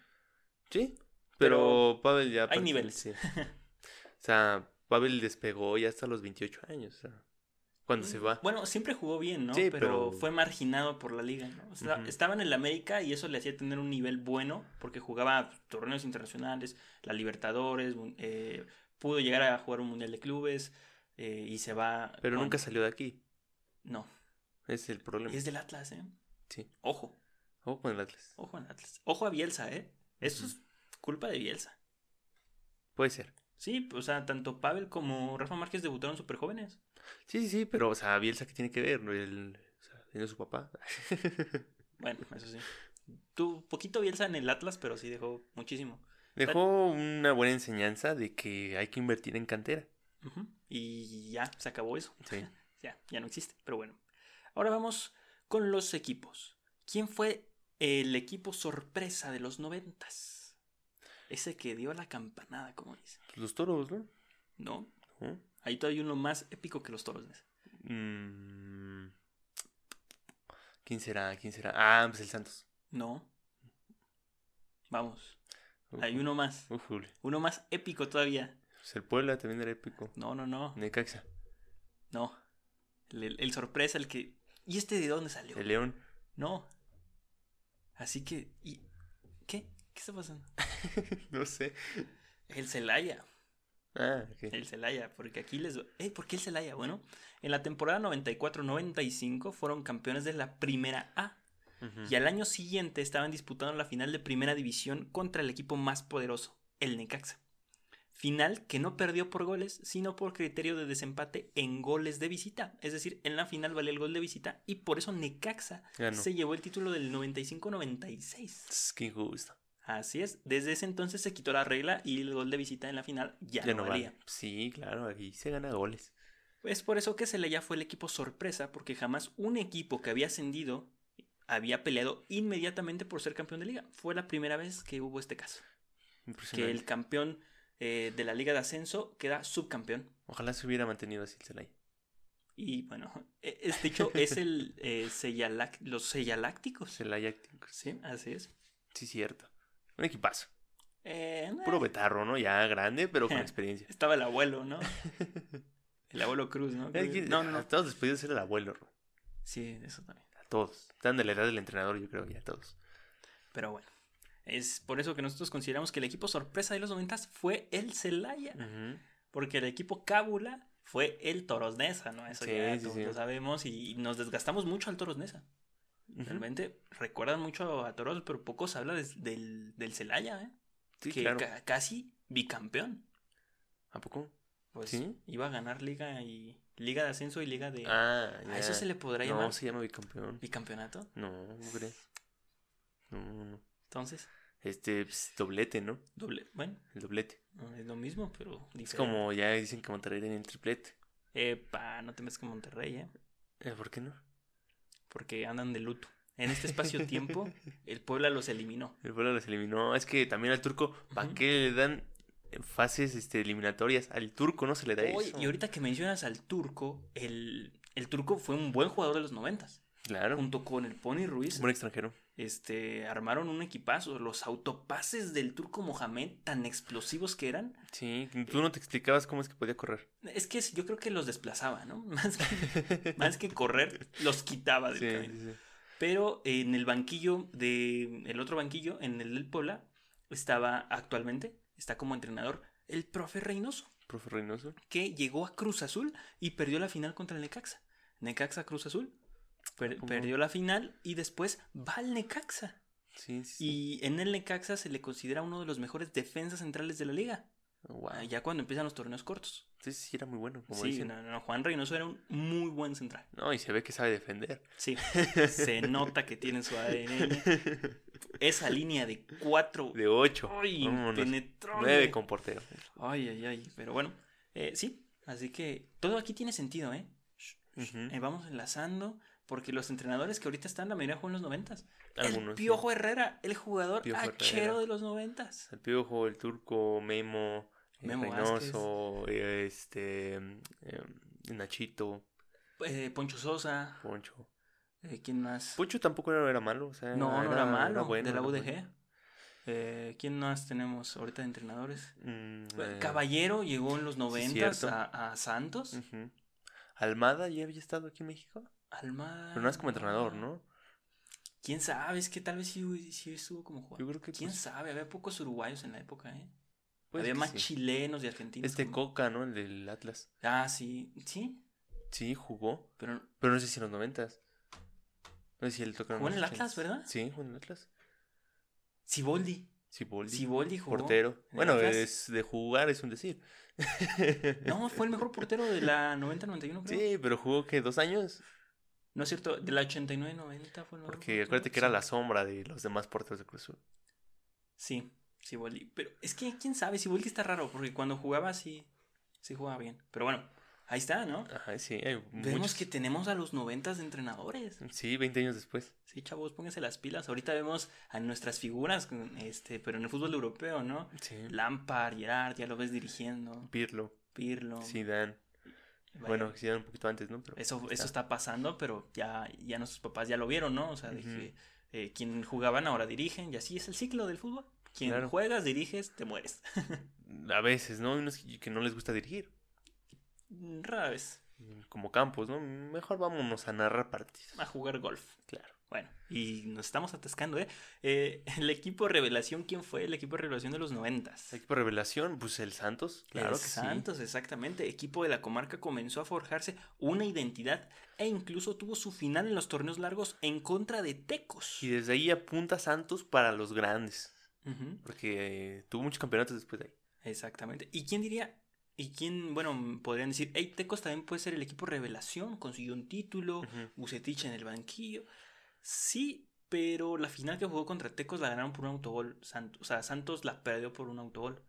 Sí. Pero Pero, Pavel ya. hay niveles. sí. O sea, Pavel despegó ya hasta los 28 años. O sea, cuando se va. Bueno, siempre jugó bien, ¿no? Sí, pero, pero- fue marginado por la liga, ¿no? O sea. Estaba en el América y eso le hacía tener un nivel bueno porque jugaba torneos internacionales, la Libertadores, eh, pudo llegar a jugar un Mundial de Clubes eh, y se va... Pero con- nunca salió de aquí. No, es el problema. es del Atlas, ¿eh? Sí. Ojo, Ojo con el Atlas. ojo al Atlas. Ojo a Bielsa, ¿eh? Eso es culpa de Bielsa. Puede ser. Sí, o sea, tanto Pavel como Rafa Márquez debutaron súper jóvenes. Sí, sí, sí, pero, o sea, Bielsa, ¿qué tiene que ver? El, o sea, tiene su papá. Bueno, eso sí. Tuvo poquito Bielsa en el Atlas, pero sí dejó muchísimo. Dejó una buena enseñanza de que hay que invertir en cantera. Y ya, se acabó eso. Sí. Ya, ya no existe, pero bueno. Ahora vamos con los equipos. ¿Quién fue el equipo sorpresa de los noventas? Ese que dio la campanada, como dice. Los toros, ¿no? No, ¿No? Ahí todavía hay uno más épico que los toros. Mm. ¿Quién será? ¿Quién será? Ah, pues el Santos. No. Vamos, hay uno más. Uno más épico todavía. Pues el Puebla también era épico. No, no, no. Necaxa. No. El, el- el sorpresa, el que... ¿Y este de dónde salió? El León. No. Así que... ¿y ¿Qué? ¿Qué está pasando? no sé. El Celaya. Ah. El Celaya, porque aquí les... Eh, ¿Por qué el Celaya? Bueno, en la temporada 94-95 fueron campeones de la Primera A. Y al año siguiente estaban disputando la final de Primera División contra el equipo más poderoso, el Necaxa. Final que no perdió por goles, sino por criterio de desempate en goles de visita. Es decir, en la final valía el gol de visita y por eso Necaxa Ganó. se llevó el título del 95-96. Tss, Qué injusto. Así es, desde ese entonces se quitó la regla y el gol de visita en la final ya, Ya no, no valía. vale. Sí, claro, aquí se gana goles. Es por eso que Celaya fue el equipo sorpresa, porque jamás un equipo que había ascendido había peleado inmediatamente por ser campeón de liga. Fue la primera vez que hubo este caso. Que el campeón eh, de la liga de ascenso queda subcampeón. Ojalá se hubiera mantenido así el Celaya. Y bueno, e- este hecho es el eh, Sellalac- los sellalácticos. Celaya, Sí, así es. sí, cierto. Un equipazo. Eh, Puro betarro, ¿no? Ya grande, pero con experiencia. estaba el abuelo, ¿no? El abuelo Cruz, ¿no? Es que No, no, A no. todos les podía ser el abuelo, Ro. Sí, eso también. A todos. Están de la edad del entrenador, yo creo, ya todos. Pero bueno, es por eso que nosotros consideramos que el equipo sorpresa de los noventas fue el Celaya. Porque el equipo Cábula fue el Toros Neza, ¿no? Eso Sí, ya sí, todos sí. lo sabemos y nos desgastamos mucho al Toros Realmente recuerdan mucho a Toros, pero poco se habla des- del, del Celaya, ¿eh? Sí, que claro. ca- casi bicampeón. ¿A poco? Pues ¿Sí? iba a ganar liga y liga de ascenso y liga de... Ah, ¿A ya. eso se le podrá No, llamar se llama bicampeón. bicampeonato? No, ¿no crees? No, no, no. Entonces, Este, pues, doblete, ¿no? doble... Bueno, El doblete. no es lo mismo, pero Es diferente. como ya dicen que Monterrey tiene el triplete. Epa, no te metas con Monterrey, ¿eh? Eh, ¿Por qué no? Porque andan de luto. En este espacio-tiempo, el Puebla los eliminó. El pueblo los eliminó. Es que también al turco, ¿para Ujú. qué le dan fases este, eliminatorias? Al turco no se le da Oye, eso. y ahorita que mencionas al turco, el, el turco fue un buen jugador de los noventas. Claro. Junto con el Pony Ruiz, Un extranjero. Este, armaron un equipazo. Los autopases del turco Mohamed, tan explosivos que eran, Sí, tú no te explicabas cómo es que podía correr. es que yo creo que los desplazaba, ¿no? Más que, más que correr, los quitaba del Sí, camino. sí, sí. Pero en el banquillo de el otro banquillo, en el del Puebla, estaba actualmente, está como entrenador, el profe Reynoso, Profe Reynoso. que llegó a Cruz Azul y perdió la final contra el Necaxa. Necaxa Cruz Azul. Per- ¿Cómo? perdió la final y después va al Necaxa. Sí, sí. sí. Y en el Necaxa se le considera uno de los mejores defensas centrales de la liga. Wow. Ah, Ya cuando empiezan los torneos cortos. Sí, sí, era muy bueno. Como sí, dicen. no, no, Juan Reynoso era un muy buen central. No, y se ve que sabe defender. Sí, se nota que tiene su ADN. Esa línea de cuatro. De 8. ¡Ay, impenetrable! 9 con portero. Ay, ay, ay. Pero bueno, eh, sí. Así que todo aquí tiene sentido, ¿eh? Eh, vamos enlazando. Porque los entrenadores que ahorita están, la mayoría juegan en los noventas. El Algunos, sí. Piojo Herrera, el jugador Piojo hachero Herrera. de los noventas. El Piojo, el Turco, Memo, el Memo Reynoso, eh, este, eh, Nachito, Eh, Poncho Sosa. Poncho. eh, ¿Quién más? Poncho tampoco era, era malo, o sea, no, no era malo. bueno, de la UDG. bueno. Eh, ¿Quién más tenemos ahorita de entrenadores? Mm, Eh, eh, Caballero llegó en los noventas cierto. a, a Santos. Almada ya había estado aquí en México, Almada. pero no es como entrenador, ¿no? ¿Quién sabe? Es que tal vez sí, sí estuvo como jugador. Yo creo que ¿Quién pues, sabe? Había pocos uruguayos en la época, ¿eh? Había más sí. chilenos y argentinos. Este como- Coca, ¿no? El del Atlas. Ah, sí. Sí, Sí, jugó, pero pero no sé si en los noventas. No sé si él toca Jugó en el Atlas, 80s. ¿verdad? Sí, jugó en el Atlas. Siboldi. Siboldi. Siboldi jugó. portero. Bueno, es de jugar es un decir. No, fue el mejor portero de la 90-91, creo. Sí, pero jugó que dos años. No es cierto, de la 89-90 fue el Porque acuérdate que era la sombra de los demás porteros de Cruz Azul. Sí, Siboldi. Pero es que quién sabe, Siboldi está raro, porque cuando jugaba sí, sí jugaba bien. Pero bueno, ahí está, ¿no? Ajá, sí, hay Vemos muchos- que tenemos a los 90 de entrenadores. Sí, 20 años después. Sí, chavos, pónganse las pilas. Ahorita vemos a nuestras figuras, este, pero en el fútbol europeo, ¿no? Sí. Lampard, Gerard, ya lo ves dirigiendo. Pirlo, Pirlo. Zidane. Vaya, Bueno, Zidane un poquito antes, ¿no? Pero Eso, está. eso está pasando, pero ya, ya nuestros papás ya lo vieron, ¿no? O sea, de Ujú. que eh, quien jugaban ahora dirigen, y así es el ciclo del fútbol. Quien Claro. juegas, diriges, te mueres. A veces, ¿no? Hay unos que que no les gusta dirigir. Rara vez. Como Campos, ¿no? Mejor vámonos a narrar partidos. A jugar golf. Claro. Bueno, y nos estamos atascando, ¿eh? Eh, El equipo revelación, ¿quién fue el equipo revelación de los noventas? Equipo revelación, pues el Santos. Claro El que Santos, exactamente. Equipo de la comarca comenzó a forjarse una identidad e incluso tuvo su final en los torneos largos en contra de Tecos. Y desde ahí apunta Santos para los grandes. Porque eh, tuvo muchos campeonatos después de ahí. Exactamente. ¿Y quién diría? ¿Y quién, bueno, podrían decir, hey, Tecos también puede ser el equipo revelación, consiguió un título. Bucetich en el banquillo? Sí, pero la final que jugó contra Tecos la ganaron por un autogol. Santos, o sea, Santos la perdió por un autogol.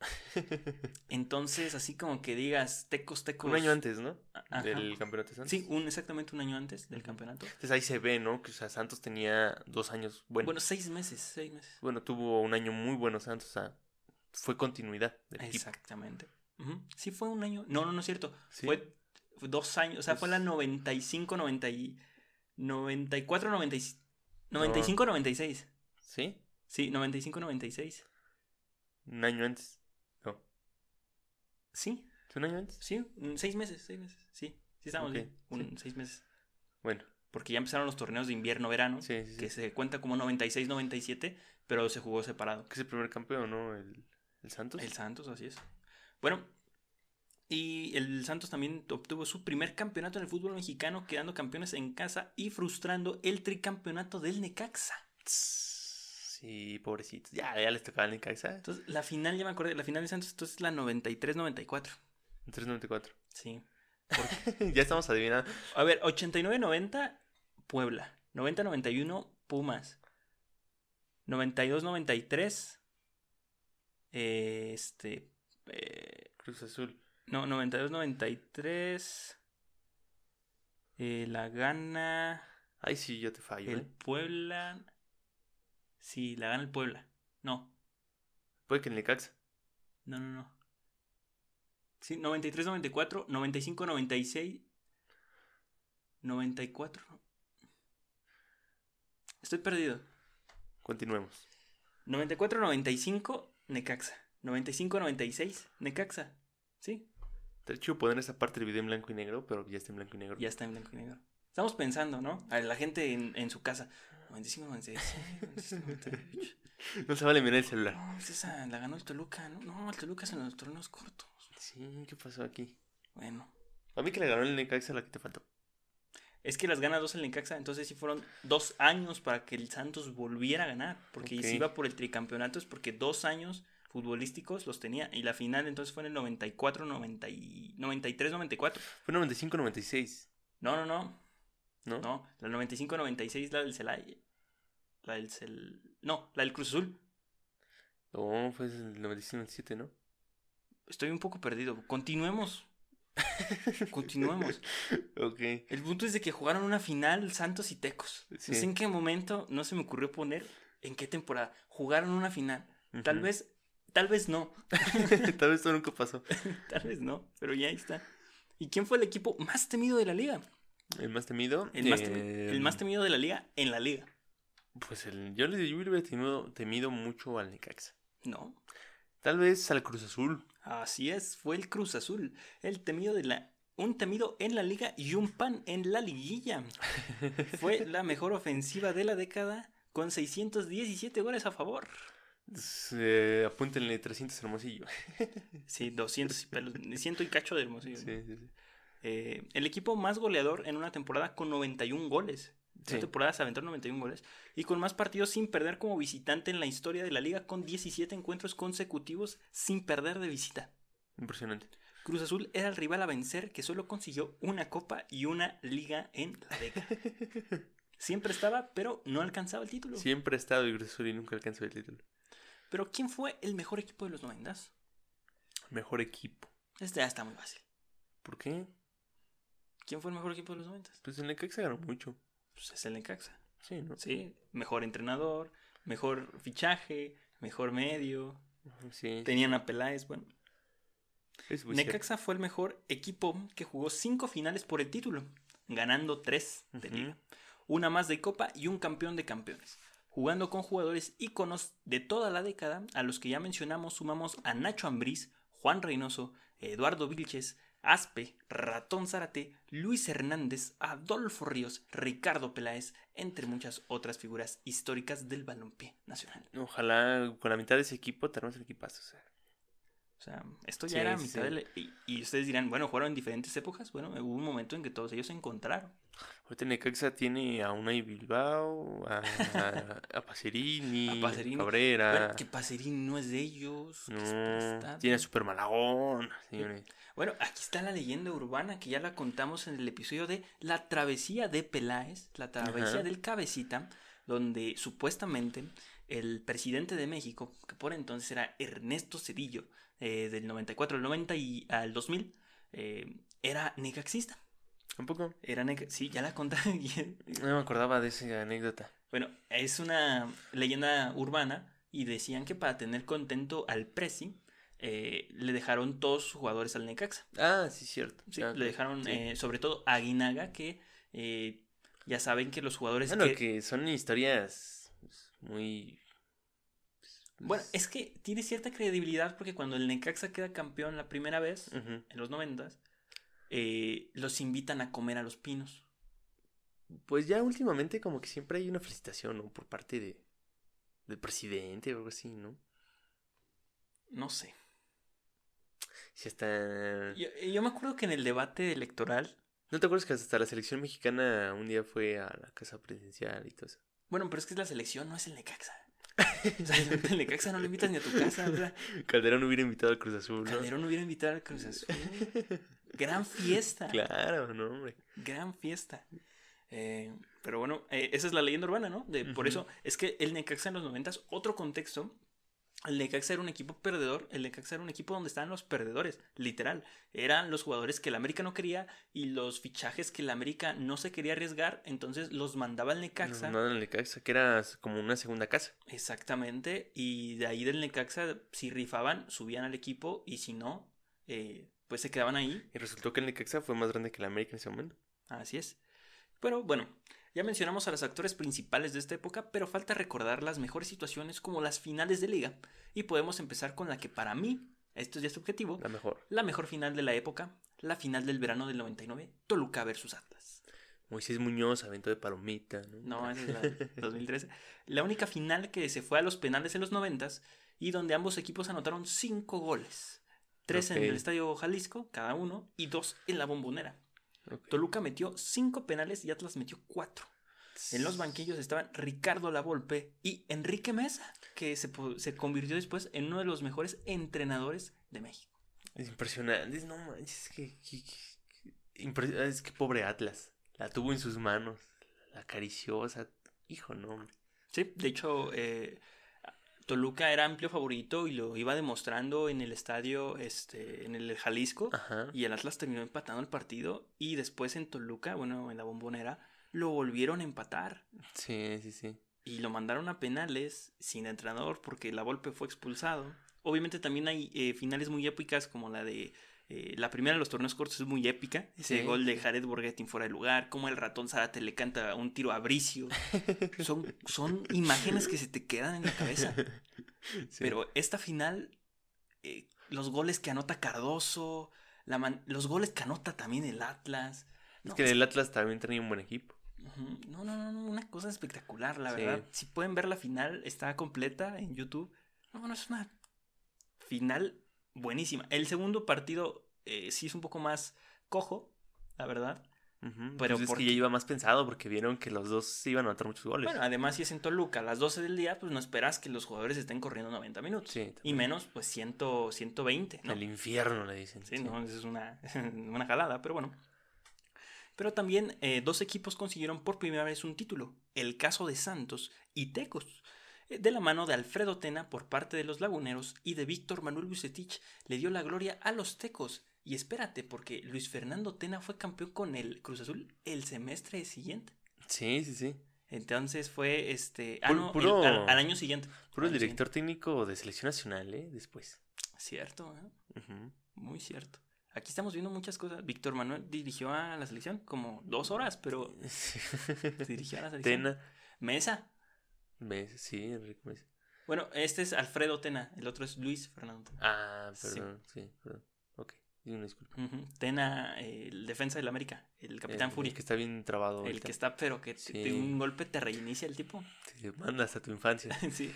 Entonces, así como que digas, Tecos, Tecos. un año antes, ¿no? Ajá. Del campeonato de Santos. Sí, un, exactamente un año antes del campeonato. Entonces ahí se ve, ¿no? Que o sea, Santos tenía dos años. Bueno, Bueno, seis meses, seis meses. bueno, tuvo un año muy bueno Santos. O sea, fue continuidad del equipo. Exactamente. Ujú. Sí, fue un año. No, no, no es cierto. Sí. Fue, dos años. O sea, fue la Pues- 95, 90 y- 94, 95, 95, 96. ¿Sí? Sí, 95, 96. Un año antes. No. Sí, ¿Sí, un año antes? sí, seis meses, seis meses. Sí, sí estamos Ok, bien. Un, sí. Seis meses. Bueno, Porque ya empezaron los torneos de invierno-verano, sí, que se cuenta como 96, 97, pero se jugó separado. Que es el primer campeón, ¿no? El, el Santos. El Santos, así es. Bueno, y el Santos también obtuvo su primer campeonato en el fútbol mexicano, quedando campeones en casa y frustrando el tricampeonato del Necaxa. Sí, pobrecitos. Ya, ya les tocaba el Necaxa. Entonces, la final, ya me acordé, la final de Santos, entonces es la 93-94. En 394. Sí. ya estamos adivinando. A ver, 89-90, Puebla. 90-91, Pumas. 92-93, eh, este. eh, Cruz Azul. No, 92-93. eh, la gana Ay, sí, yo te fallo, el ¿eh? Puebla. Sí, la gana el Puebla. No, Puede que el Necaxa. no, no, no. Sí, 93-94, 95-96, 94. Estoy perdido. Continuemos. 94-95, Necaxa. 95-96, Necaxa. ¿Sí? Te hecho poner esa parte del video en blanco y negro, pero ya está en blanco y negro. Ya está en blanco y negro. Estamos pensando, ¿no? A la gente en, en su casa. 95, 96, 97, 98. No se vale mirar el celular. No, pues esa la ganó el Toluca, ¿no? No, el Toluca es en los torneos cortos. Sí, ¿qué pasó aquí? Bueno. A mí que le ganó el Necaxa la que te faltó. Es que las gana dos el Necaxa, entonces sí fueron dos años para que el Santos volviera a ganar. Porque si iba por el tricampeonato es porque dos años futbolísticos los tenía. Y la final entonces fue en el 94, 90 y 93, 94. Fue 95-96, No, no, no. ¿no? No, la 95-96 la del Celaya. La del Cel... No, la del Cruz Azul. No, fue el 95-97, ¿no? Estoy un poco perdido. Continuemos. Continuemos. Ok. El punto es de que jugaron una final Santos y Tecos. Sí. No sé en qué momento no se me ocurrió poner en qué temporada. Jugaron una final. Tal Ujú. vez, tal vez no. Tal vez esto nunca pasó. tal vez no. Pero ya ahí está. ¿Y quién fue el equipo más temido de la liga? El más temido. El más, eh, temi- el más temido de la liga en la liga. Pues el, yo le yo hubiera temido, temido mucho al Necaxa. No. Tal vez al Cruz Azul. Así es, fue el Cruz Azul. El temido de la. Un temido en la liga y un pan en la liguilla. Fue la mejor ofensiva de la década con 617 goles a favor. Eh, apúntenle 300 hermosillo. Sí, 200 y pelos, ciento y cacho de hermosillo. Sí, ¿no? sí, sí. Eh, el equipo más goleador en una temporada con 91 goles. Una temporada se aventaron 91 goles. Y con más partidos sin perder como visitante en la historia de la liga con 17 encuentros consecutivos sin perder de visita. Impresionante. Cruz Azul era el rival a vencer que solo consiguió una copa y una liga en la década. Siempre estaba, pero no alcanzaba el título. Siempre ha estado el Cruz Azul y nunca alcanzó el título. Pero ¿quién fue el mejor equipo de los 90? Mejor equipo. Este ya está muy fácil. ¿Por qué? ¿Quién fue el mejor equipo de los 90? Pues el Necaxa ganó mucho. Pues es el Necaxa. Sí, ¿no? Sí, mejor entrenador, mejor fichaje, mejor medio. Sí. Tenían a Peláez, bueno. Es. Necaxa fue el mejor equipo que jugó cinco finales por el título, ganando tres de liga, una más de copa y un campeón de campeones. Jugando con jugadores íconos de toda la década, a los que ya mencionamos sumamos a Nacho Ambriz, Juan Reynoso, Eduardo Vilches, Aspe, Ratón Zárate, Luis Hernández, Adolfo Ríos, Ricardo Peláez, entre muchas otras figuras históricas del balompié nacional. Ojalá con la mitad de ese equipo tenemos el equipazo. O sea, esto ya Sí, era mitad sí. y, y ustedes dirán, bueno, jugaron en diferentes épocas. Bueno, hubo un momento en que todos ellos se encontraron. Ahorita Necaxa tiene a Unai Bilbao, a, a, a Pacerini, A Pacerini. Cabrera. Bueno, que Pacerini no es de ellos. que no, está- tiene a Super Malagón. señores. Bueno, aquí está la leyenda urbana que ya la contamos en el episodio de La travesía de Peláez, la travesía Ajá. del cabecita, donde supuestamente el presidente de México, que por entonces era Ernesto Cedillo, eh, del 94 al 90 y al 2000, eh, era necaxista. Tampoco. Era neca- sí, ya la conté. No me acordaba de esa anécdota. Bueno, es una leyenda urbana y decían que para tener contento al Presi eh, le dejaron todos sus jugadores al Necaxa. Ah, sí, cierto. Sí, Ah, le dejaron sí. eh, sobre todo a Aguinaga que eh, ya saben que los jugadores Bueno, que... que son historias muy. Pues, Bueno, es que tiene cierta credibilidad porque cuando el Necaxa queda campeón la primera vez, en los noventas, eh, los invitan a comer a los pinos. Pues ya últimamente, como que siempre hay una felicitación, ¿no? Por parte de del presidente o algo así, ¿no? No sé. Si hasta. Yo, yo me acuerdo que en el debate electoral, ¿No te acuerdas que hasta la selección mexicana un día fue a la casa presidencial y todo eso? bueno, pero es que es la selección, no es el Necaxa. O sea, el Necaxa no lo invitas ni a tu casa, sea, Calderón hubiera invitado al Cruz Azul, ¿no? Calderón hubiera invitado al Cruz Azul. Gran fiesta. Claro, no, hombre. Gran fiesta. Eh, pero bueno, eh, esa es la leyenda urbana, ¿no? De, Por eso es que el Necaxa en los noventas, otro contexto, el Necaxa era un equipo perdedor, el Necaxa era un equipo donde estaban los perdedores, literal. Eran los jugadores que el América no quería y los fichajes que el América no se quería arriesgar, entonces los mandaba al Necaxa. No, el Necaxa, que era como una segunda casa. Exactamente, y de ahí del Necaxa, si rifaban, subían al equipo y si no, eh, pues se quedaban ahí Y resultó que el Necaxa fue más grande que el América en ese momento. Así es. Pero bueno, ya mencionamos a los actores principales de esta época, pero falta recordar las mejores situaciones como las finales de liga. Y podemos empezar con la que para mí, esto ya es subjetivo, La mejor. la mejor final de la época, la final del verano del 99, Toluca versus Atlas. Moisés Muñoz aventó de palomita, ¿no? No, esa es la de 2013. La única final que se fue a los penales en los noventas y donde ambos equipos anotaron cinco goles. Tres en el Estadio Jalisco, cada uno, y dos en la Bombonera. Toluca metió cinco penales y Atlas metió cuatro. En los banquillos estaban Ricardo Lavolpe y Enrique Mesa, que se, se convirtió después en uno de los mejores entrenadores de México. Es impresionante, es- no manches, es que, que- que- impre- es que pobre Atlas, la tuvo en sus manos, la sea, hijo, no, hombre. Sí, de hecho, eh, Toluca era amplio favorito y lo iba demostrando en el estadio, este, en el Jalisco. Ajá. Y el Atlas terminó empatando el partido. Y después en Toluca, bueno, en la bombonera, lo volvieron a empatar. Sí, sí, sí. Y lo mandaron a penales sin entrenador porque la Volpe fue expulsado. Obviamente también hay eh, finales muy épicas como la de... eh, la primera de los torneos cortos es muy épica. Ese Sí. gol de Jared Borghetti fuera de lugar. Como el ratón Zárate le canta un tiro a Bricio. Son, son imágenes que se te quedan en la cabeza. Sí. Pero esta final, eh, los goles que anota Cardoso, la man- los goles que anota también el Atlas. es que el Atlas también tenía un buen equipo. No, no, no, no, una cosa espectacular, la Sí. verdad. Si pueden ver la final, está completa en YouTube. No, no, es una final buenísima. El segundo partido eh, sí es un poco más cojo, la verdad. Ujú, Pero pues es porque- que ya iba más pensado porque vieron que los dos se iban a anotar muchos goles. Bueno, además si es en Toluca a las 12 del día, pues no esperas que los jugadores estén corriendo 90 minutos. Sí, Y menos, pues 100, 120, ¿no? El infierno le dicen. Sí, no, eso es una, una jalada, pero bueno. Pero también eh, dos equipos consiguieron por primera vez un título, el caso de Santos y Tecos, de la mano de Alfredo Tena por parte de los Laguneros y de Víctor Manuel Bucetich le dio la gloria a los Tecos. Y espérate, porque Luis Fernando Tena fue campeón con el Cruz Azul el semestre siguiente. Sí, sí, sí. Entonces fue este. Ah, no, el- al, al año siguiente. Puro año director técnico de selección nacional, ¿eh? Después. Cierto, ¿eh? Muy cierto. Aquí estamos viendo muchas cosas. Víctor Manuel dirigió a la selección como dos horas, pero dirigió a la selección. Tena. Mesa. Mes- Sí, Enrique Mesa. Bueno, este es Alfredo Tena, el otro es Luis Fernando Tena. Ah, perdón, sí, perdón. Ok, una disculpa. Tena, eh, el defensa del América, el capitán Fury. El que está bien trabado. El ahorita. que está, pero que Sí. de un golpe te reinicia el tipo. Te manda hasta tu infancia. sí.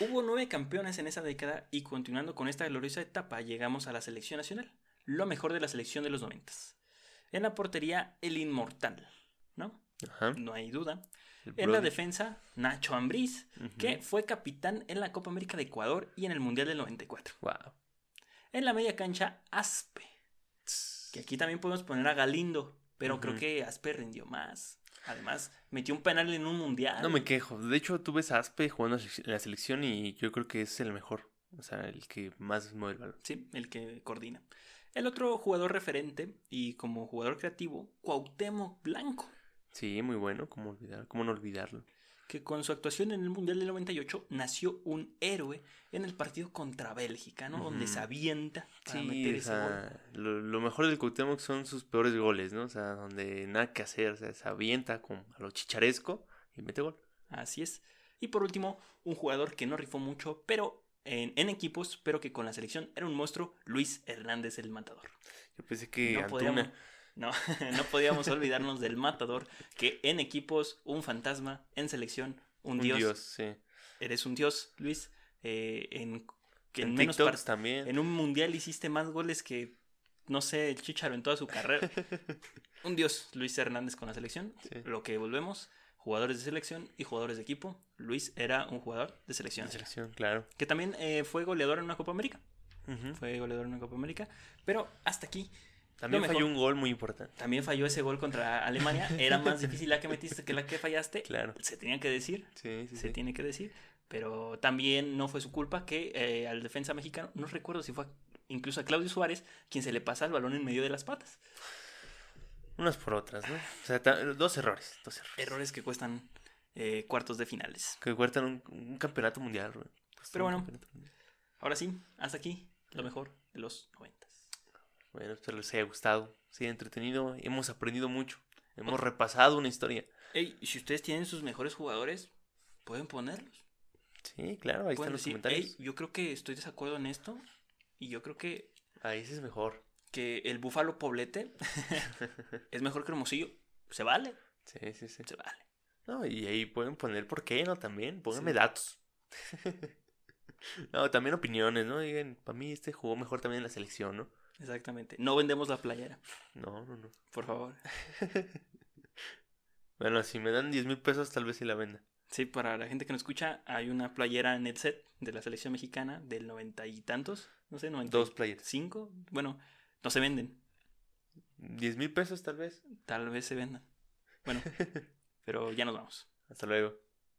Hubo nueve campeones en esa década y continuando con esta gloriosa etapa llegamos a la selección nacional, lo mejor de la selección de los noventas. En la portería, el inmortal, ¿no? Ajá. No hay duda. En la defensa, Nacho Ambriz, que fue capitán en la Copa América de Ecuador y en el Mundial del 94. Wow. En la media cancha, Aspe, que aquí también podemos poner a Galindo, pero creo que Aspe rindió más. Además, metió un penal en un Mundial. No me quejo. De hecho, tú ves a Aspe jugando en la selección y yo creo que es el mejor. O sea, el que más mueve el balón. Sí, el que coordina. El otro jugador referente y como jugador creativo, Cuauhtémoc Blanco, Sí, muy bueno. ¿Cómo, olvidar, cómo no olvidarlo? que con su actuación en el Mundial del 98 nació un héroe en el partido contra Bélgica, ¿no? Donde se avienta para Sí, meter o ese gol. sea, lo, lo mejor del Cuauhtémoc son sus peores goles, ¿no? O sea, donde nada que hacer, o sea, se avienta con, a lo chicharesco y mete gol. Así es. Y por último, un jugador que no rifó mucho, pero en, en equipos, pero que con la selección era un monstruo, Luis Hernández el Matador. Yo pensé que No Antuna, podíamos, no, no podíamos olvidarnos del Matador, que en equipos, un fantasma, en selección, un, un dios. dios, sí. Eres un dios, Luis. eh, en, que en, En menos TikToks también. en un mundial hiciste más goles que, no sé, el Chicharo en toda su carrera. un dios, Luis Hernández con la selección. Sí. Lo que volvemos, jugadores de selección y jugadores de equipo. Luis era un jugador de selección. En selección, claro. Que también eh, fue goleador en una Copa América. Fue goleador en una Copa América. Pero hasta aquí. También falló un gol muy importante. También falló ese gol contra Alemania. Era más difícil la que metiste que la que fallaste. Claro. Se tenía que decir. Sí, sí, se sí. tiene que decir. Pero también no fue su culpa que eh, al defensa mexicano, no recuerdo si fue a- incluso a Claudio Suárez, quien se le pasa el balón en medio de las patas. Unas por otras, ¿no? O sea, dos errores, dos errores. Errores que cuestan eh, cuartos de finales. Que cuestan un, un campeonato mundial, Pero bueno. mundial. Ahora sí, hasta aquí lo mejor de los noventas. Bueno, espero les haya gustado. Sí, entretenido. Hemos aprendido mucho. Hemos repasado una historia. Ey, y si ustedes tienen sus mejores jugadores, pueden ponerlos. Sí, claro, ahí Pueden están los comentarios. "Ey, yo creo que estoy de desacuerdo en esto. Y yo creo que Ahí ese es mejor. que el Búfalo Poblete es mejor que Hermosillo. Se vale. Sí, sí, sí. Se vale. No, y ahí pueden poner por qué, ¿no? También, pónganme Sí. datos. no, también opiniones, ¿no? Digan, para mí este jugó mejor también en la selección, ¿no? Exactamente. No vendemos la playera, No, no, no. por favor. Bueno, si me dan 10 mil pesos, tal vez sí la venda. Sí, para la gente que no escucha, hay una playera en set de la selección mexicana del noventa y tantos, no sé, noventa Dos players. cinco. Bueno, no se venden. 10 mil pesos, tal vez. Tal vez se vendan. Bueno, pero ya nos vamos. Hasta luego.